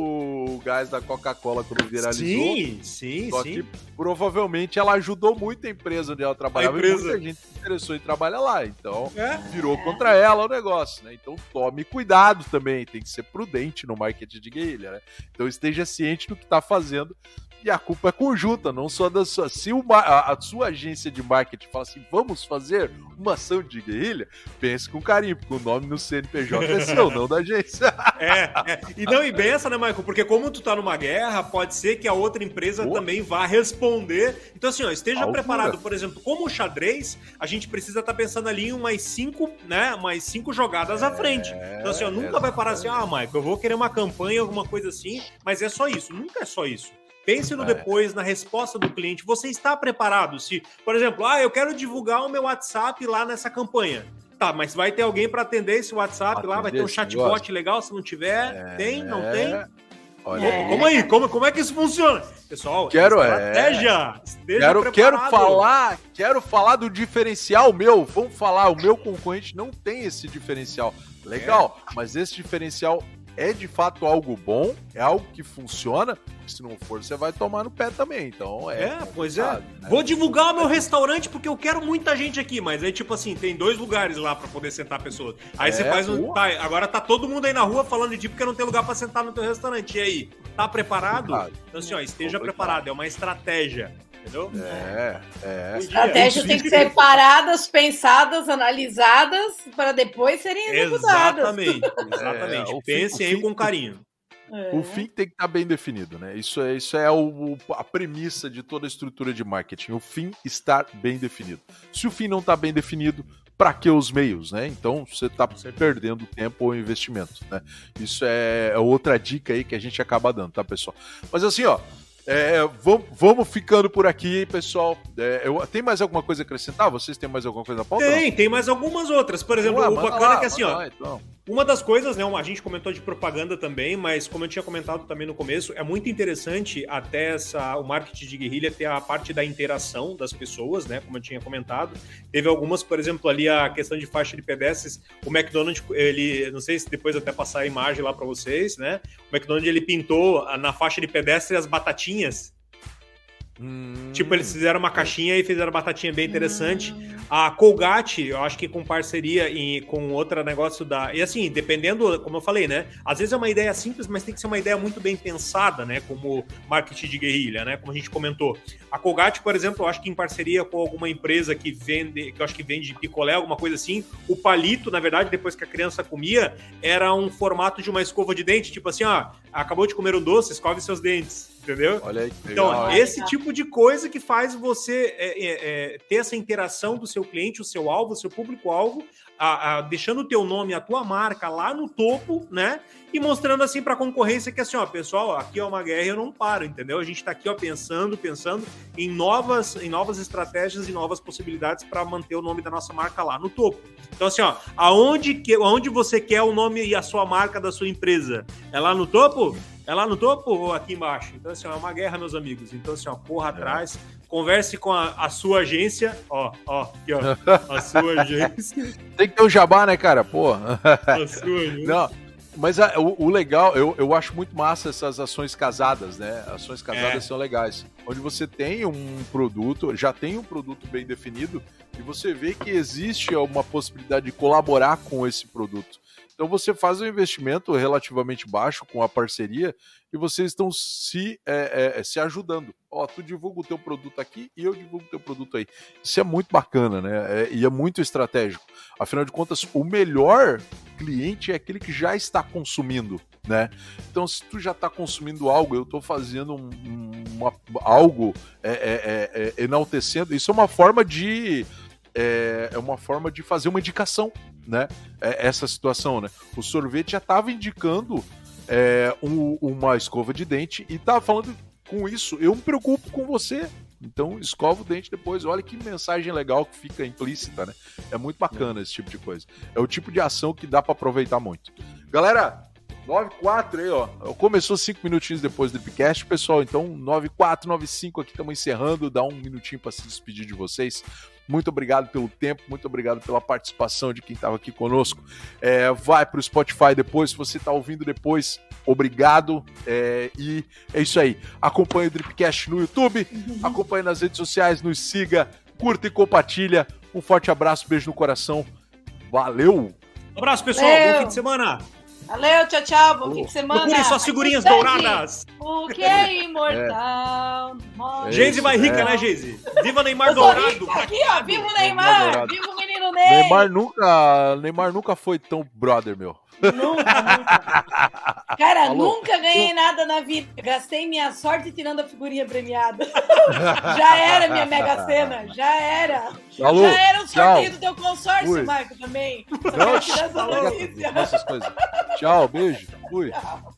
S1: o gás da Coca-Cola quando viralizou.
S2: Sim, sim,
S1: só
S2: sim.
S1: que provavelmente ela ajudou muito a empresa onde ela trabalhava. A empresa. E muita gente se interessou em trabalhar lá. Então, é. virou contra ela o negócio, né? Então, tome cuidado também. Tem que ser prudente no marketing de guerrilha, né? Então, esteja ciente do que está fazendo e a culpa é conjunta, não só da sua. Se uma, a, a, sua agência de marketing fala assim, vamos fazer uma ação de guerrilha, pense com carinho, porque o nome no CNPJ é seu, não da agência.
S2: É, é, E não, e benção, né, Michael? Porque como tu tá numa guerra, pode ser que a outra empresa Boa. também vá responder. Então, assim, ó, esteja preparado, por exemplo, como o xadrez, a gente precisa estar tá pensando ali em umas cinco, né? Umas cinco jogadas é, à frente. Então, assim, ó, nunca vai parar assim, ah, Michael, eu vou querer uma campanha, alguma coisa assim, mas é só isso. Nunca é só isso. Pense no é. depois, na resposta do cliente. Você está preparado? Se, por exemplo, ah, eu quero divulgar o meu WhatsApp lá nessa campanha. Tá, mas vai ter alguém para atender esse WhatsApp atender lá? Vai ter um chatbot legal? Se não tiver, é... tem? Não tem? Olha é. Como aí? Como, como é que isso funciona? Pessoal,
S1: quero, estratégia. É... Quero, quero falar, quero falar do diferencial meu. Vamos falar, o meu concorrente não tem esse diferencial. Legal, é. mas esse diferencial é de fato algo bom, é algo que funciona, se não for, você vai tomar no pé também. Então é.
S2: É, pois é. Né? Vou divulgar o meu restaurante porque eu quero muita gente aqui, mas aí, tipo assim, tem dois lugares lá para poder sentar pessoas. Aí é, você faz um. Tá, agora tá todo mundo aí na rua falando de porque não tem lugar para sentar no teu restaurante. E aí, tá preparado? Então, assim, ó, esteja preparado, é uma estratégia. Entendeu?
S1: É, é.
S3: Estratégias têm que ser paradas, pensadas, analisadas, para depois serem executadas.
S2: Exatamente, exatamente. É, Pense aí com carinho.
S1: É. O fim tem que estar tá bem definido, né? Isso é, isso é o, a premissa de toda a estrutura de marketing. O fim estar bem definido. Se o fim não está bem definido, para que os meios, né? Então você está perdendo tempo ou investimento, né? Isso é, é outra dica aí que a gente acaba dando, tá, pessoal? Mas assim, ó, é, vamos, vamos ficando por aqui, pessoal. É, eu, tem mais alguma coisa a acrescentar? Vocês têm mais alguma coisa na pauta?
S2: Tem, tem mais algumas outras. Por exemplo, Ué, o bacana lá, é que assim, ó. Lá, então. Uma das coisas, né, a gente comentou de propaganda também, mas como eu tinha comentado também no começo, é muito interessante até essa, o marketing de guerrilha ter a parte da interação das pessoas, né, como eu tinha comentado. Teve algumas, por exemplo, ali a questão de faixa de pedestres, o McDonald's, ele, não sei se depois até passar a imagem lá para vocês, né, o McDonald's ele pintou na faixa de pedestre as batatinhas, Hum. Tipo, eles fizeram uma caixinha e fizeram batatinha bem interessante. Hum. A Colgate, eu acho que com parceria e com outro negócio da. E assim, dependendo, como eu falei, né? Às vezes é uma ideia simples, mas tem que ser uma ideia muito bem pensada, né? Como marketing de guerrilha, né? Como a gente comentou. A Colgate, por exemplo, eu acho que em parceria com alguma empresa que vende, que eu acho que vende picolé, alguma coisa assim, o palito, na verdade, depois que a criança comia, era um formato de uma escova de dente, tipo assim, ó, acabou de comer um doce, escove seus dentes entendeu?
S1: Olha aí,
S2: então, esse tipo de coisa que faz você é, é, é, ter essa interação do seu cliente, o seu alvo, o seu público-alvo, deixando o teu nome, a tua marca lá no topo, né? E mostrando assim para a concorrência que assim, ó, pessoal, aqui é uma guerra e eu não paro, entendeu? A gente está aqui, ó, pensando, pensando em novas, em novas estratégias e novas possibilidades para manter o nome da nossa marca lá no topo. Então, assim, ó, aonde, que, aonde você quer o nome e a sua marca da sua empresa? É lá no topo? É lá no topo ou aqui embaixo? Então, assim, ó, é uma guerra, meus amigos. Então, assim, ó, corra é. atrás, converse com a, a, sua agência. Ó, ó, aqui, ó. A sua agência.
S1: Tem que ter um jabá, né, cara? Pô. A sua agência. Não. Mas a, o, o, legal, eu, eu acho muito massa essas ações casadas, né? Ações casadas é. são legais. Onde você tem um produto, já tem um produto bem definido, e você vê que existe uma possibilidade de colaborar com esse produto. Então você faz um investimento relativamente baixo com a parceria e vocês estão se, é, é, se ajudando. Ó, tu divulga o teu produto aqui e eu divulgo o teu produto aí. Isso é muito bacana, né? É, e é muito estratégico. Afinal de contas, o melhor cliente é aquele que já está consumindo, né? Então, se tu já está consumindo algo, eu estou fazendo um, uma, algo é, é, é, enaltecendo. Isso é uma forma de é, uma forma de fazer uma indicação, né? essa situação, né? O sorvete já estava indicando é, um, uma escova de dente e tá falando com isso, eu me preocupo com você. Então, escova o dente depois. Olha que mensagem legal que fica implícita, né? É muito bacana esse tipo de coisa. É o tipo de ação que dá para aproveitar muito. Galera, 94 aí, ó. Começou cinco minutinhos depois do podcast, pessoal. Então, 94, 95 aqui, estamos encerrando. Dá um minutinho para se despedir de vocês. Muito obrigado pelo tempo, muito obrigado pela participação de quem estava aqui conosco. É, vai para o Spotify depois, se você está ouvindo depois, obrigado. É, e é isso aí. Acompanhe o Dripcast no YouTube, uhum. acompanhe nas redes sociais, nos siga, curta e compartilha. Um forte abraço, beijo no coração. Valeu!
S2: Um abraço, pessoal. Valeu. Bom fim de semana.
S3: Valeu, tchau, tchau. Bom fim de semana.
S2: Procure suas figurinhas douradas.
S3: O que é imortal?
S2: É. Geise vai rica, né, Geise? Viva Neymar dourado.
S3: Aqui, ó. Viva o Neymar. Viva o menino Ney.
S1: Neymar nunca, Neymar nunca foi tão brother, meu.
S3: Nunca, nunca. Cara, Falou. nunca ganhei nada na vida. Gastei minha sorte tirando a figurinha premiada. já era minha mega cena, já era. Falou. Já era o sorteio Tchau. do teu consórcio, Fui. Marco, também.
S1: Não, Só Tchau, beijo. Fui. Tchau.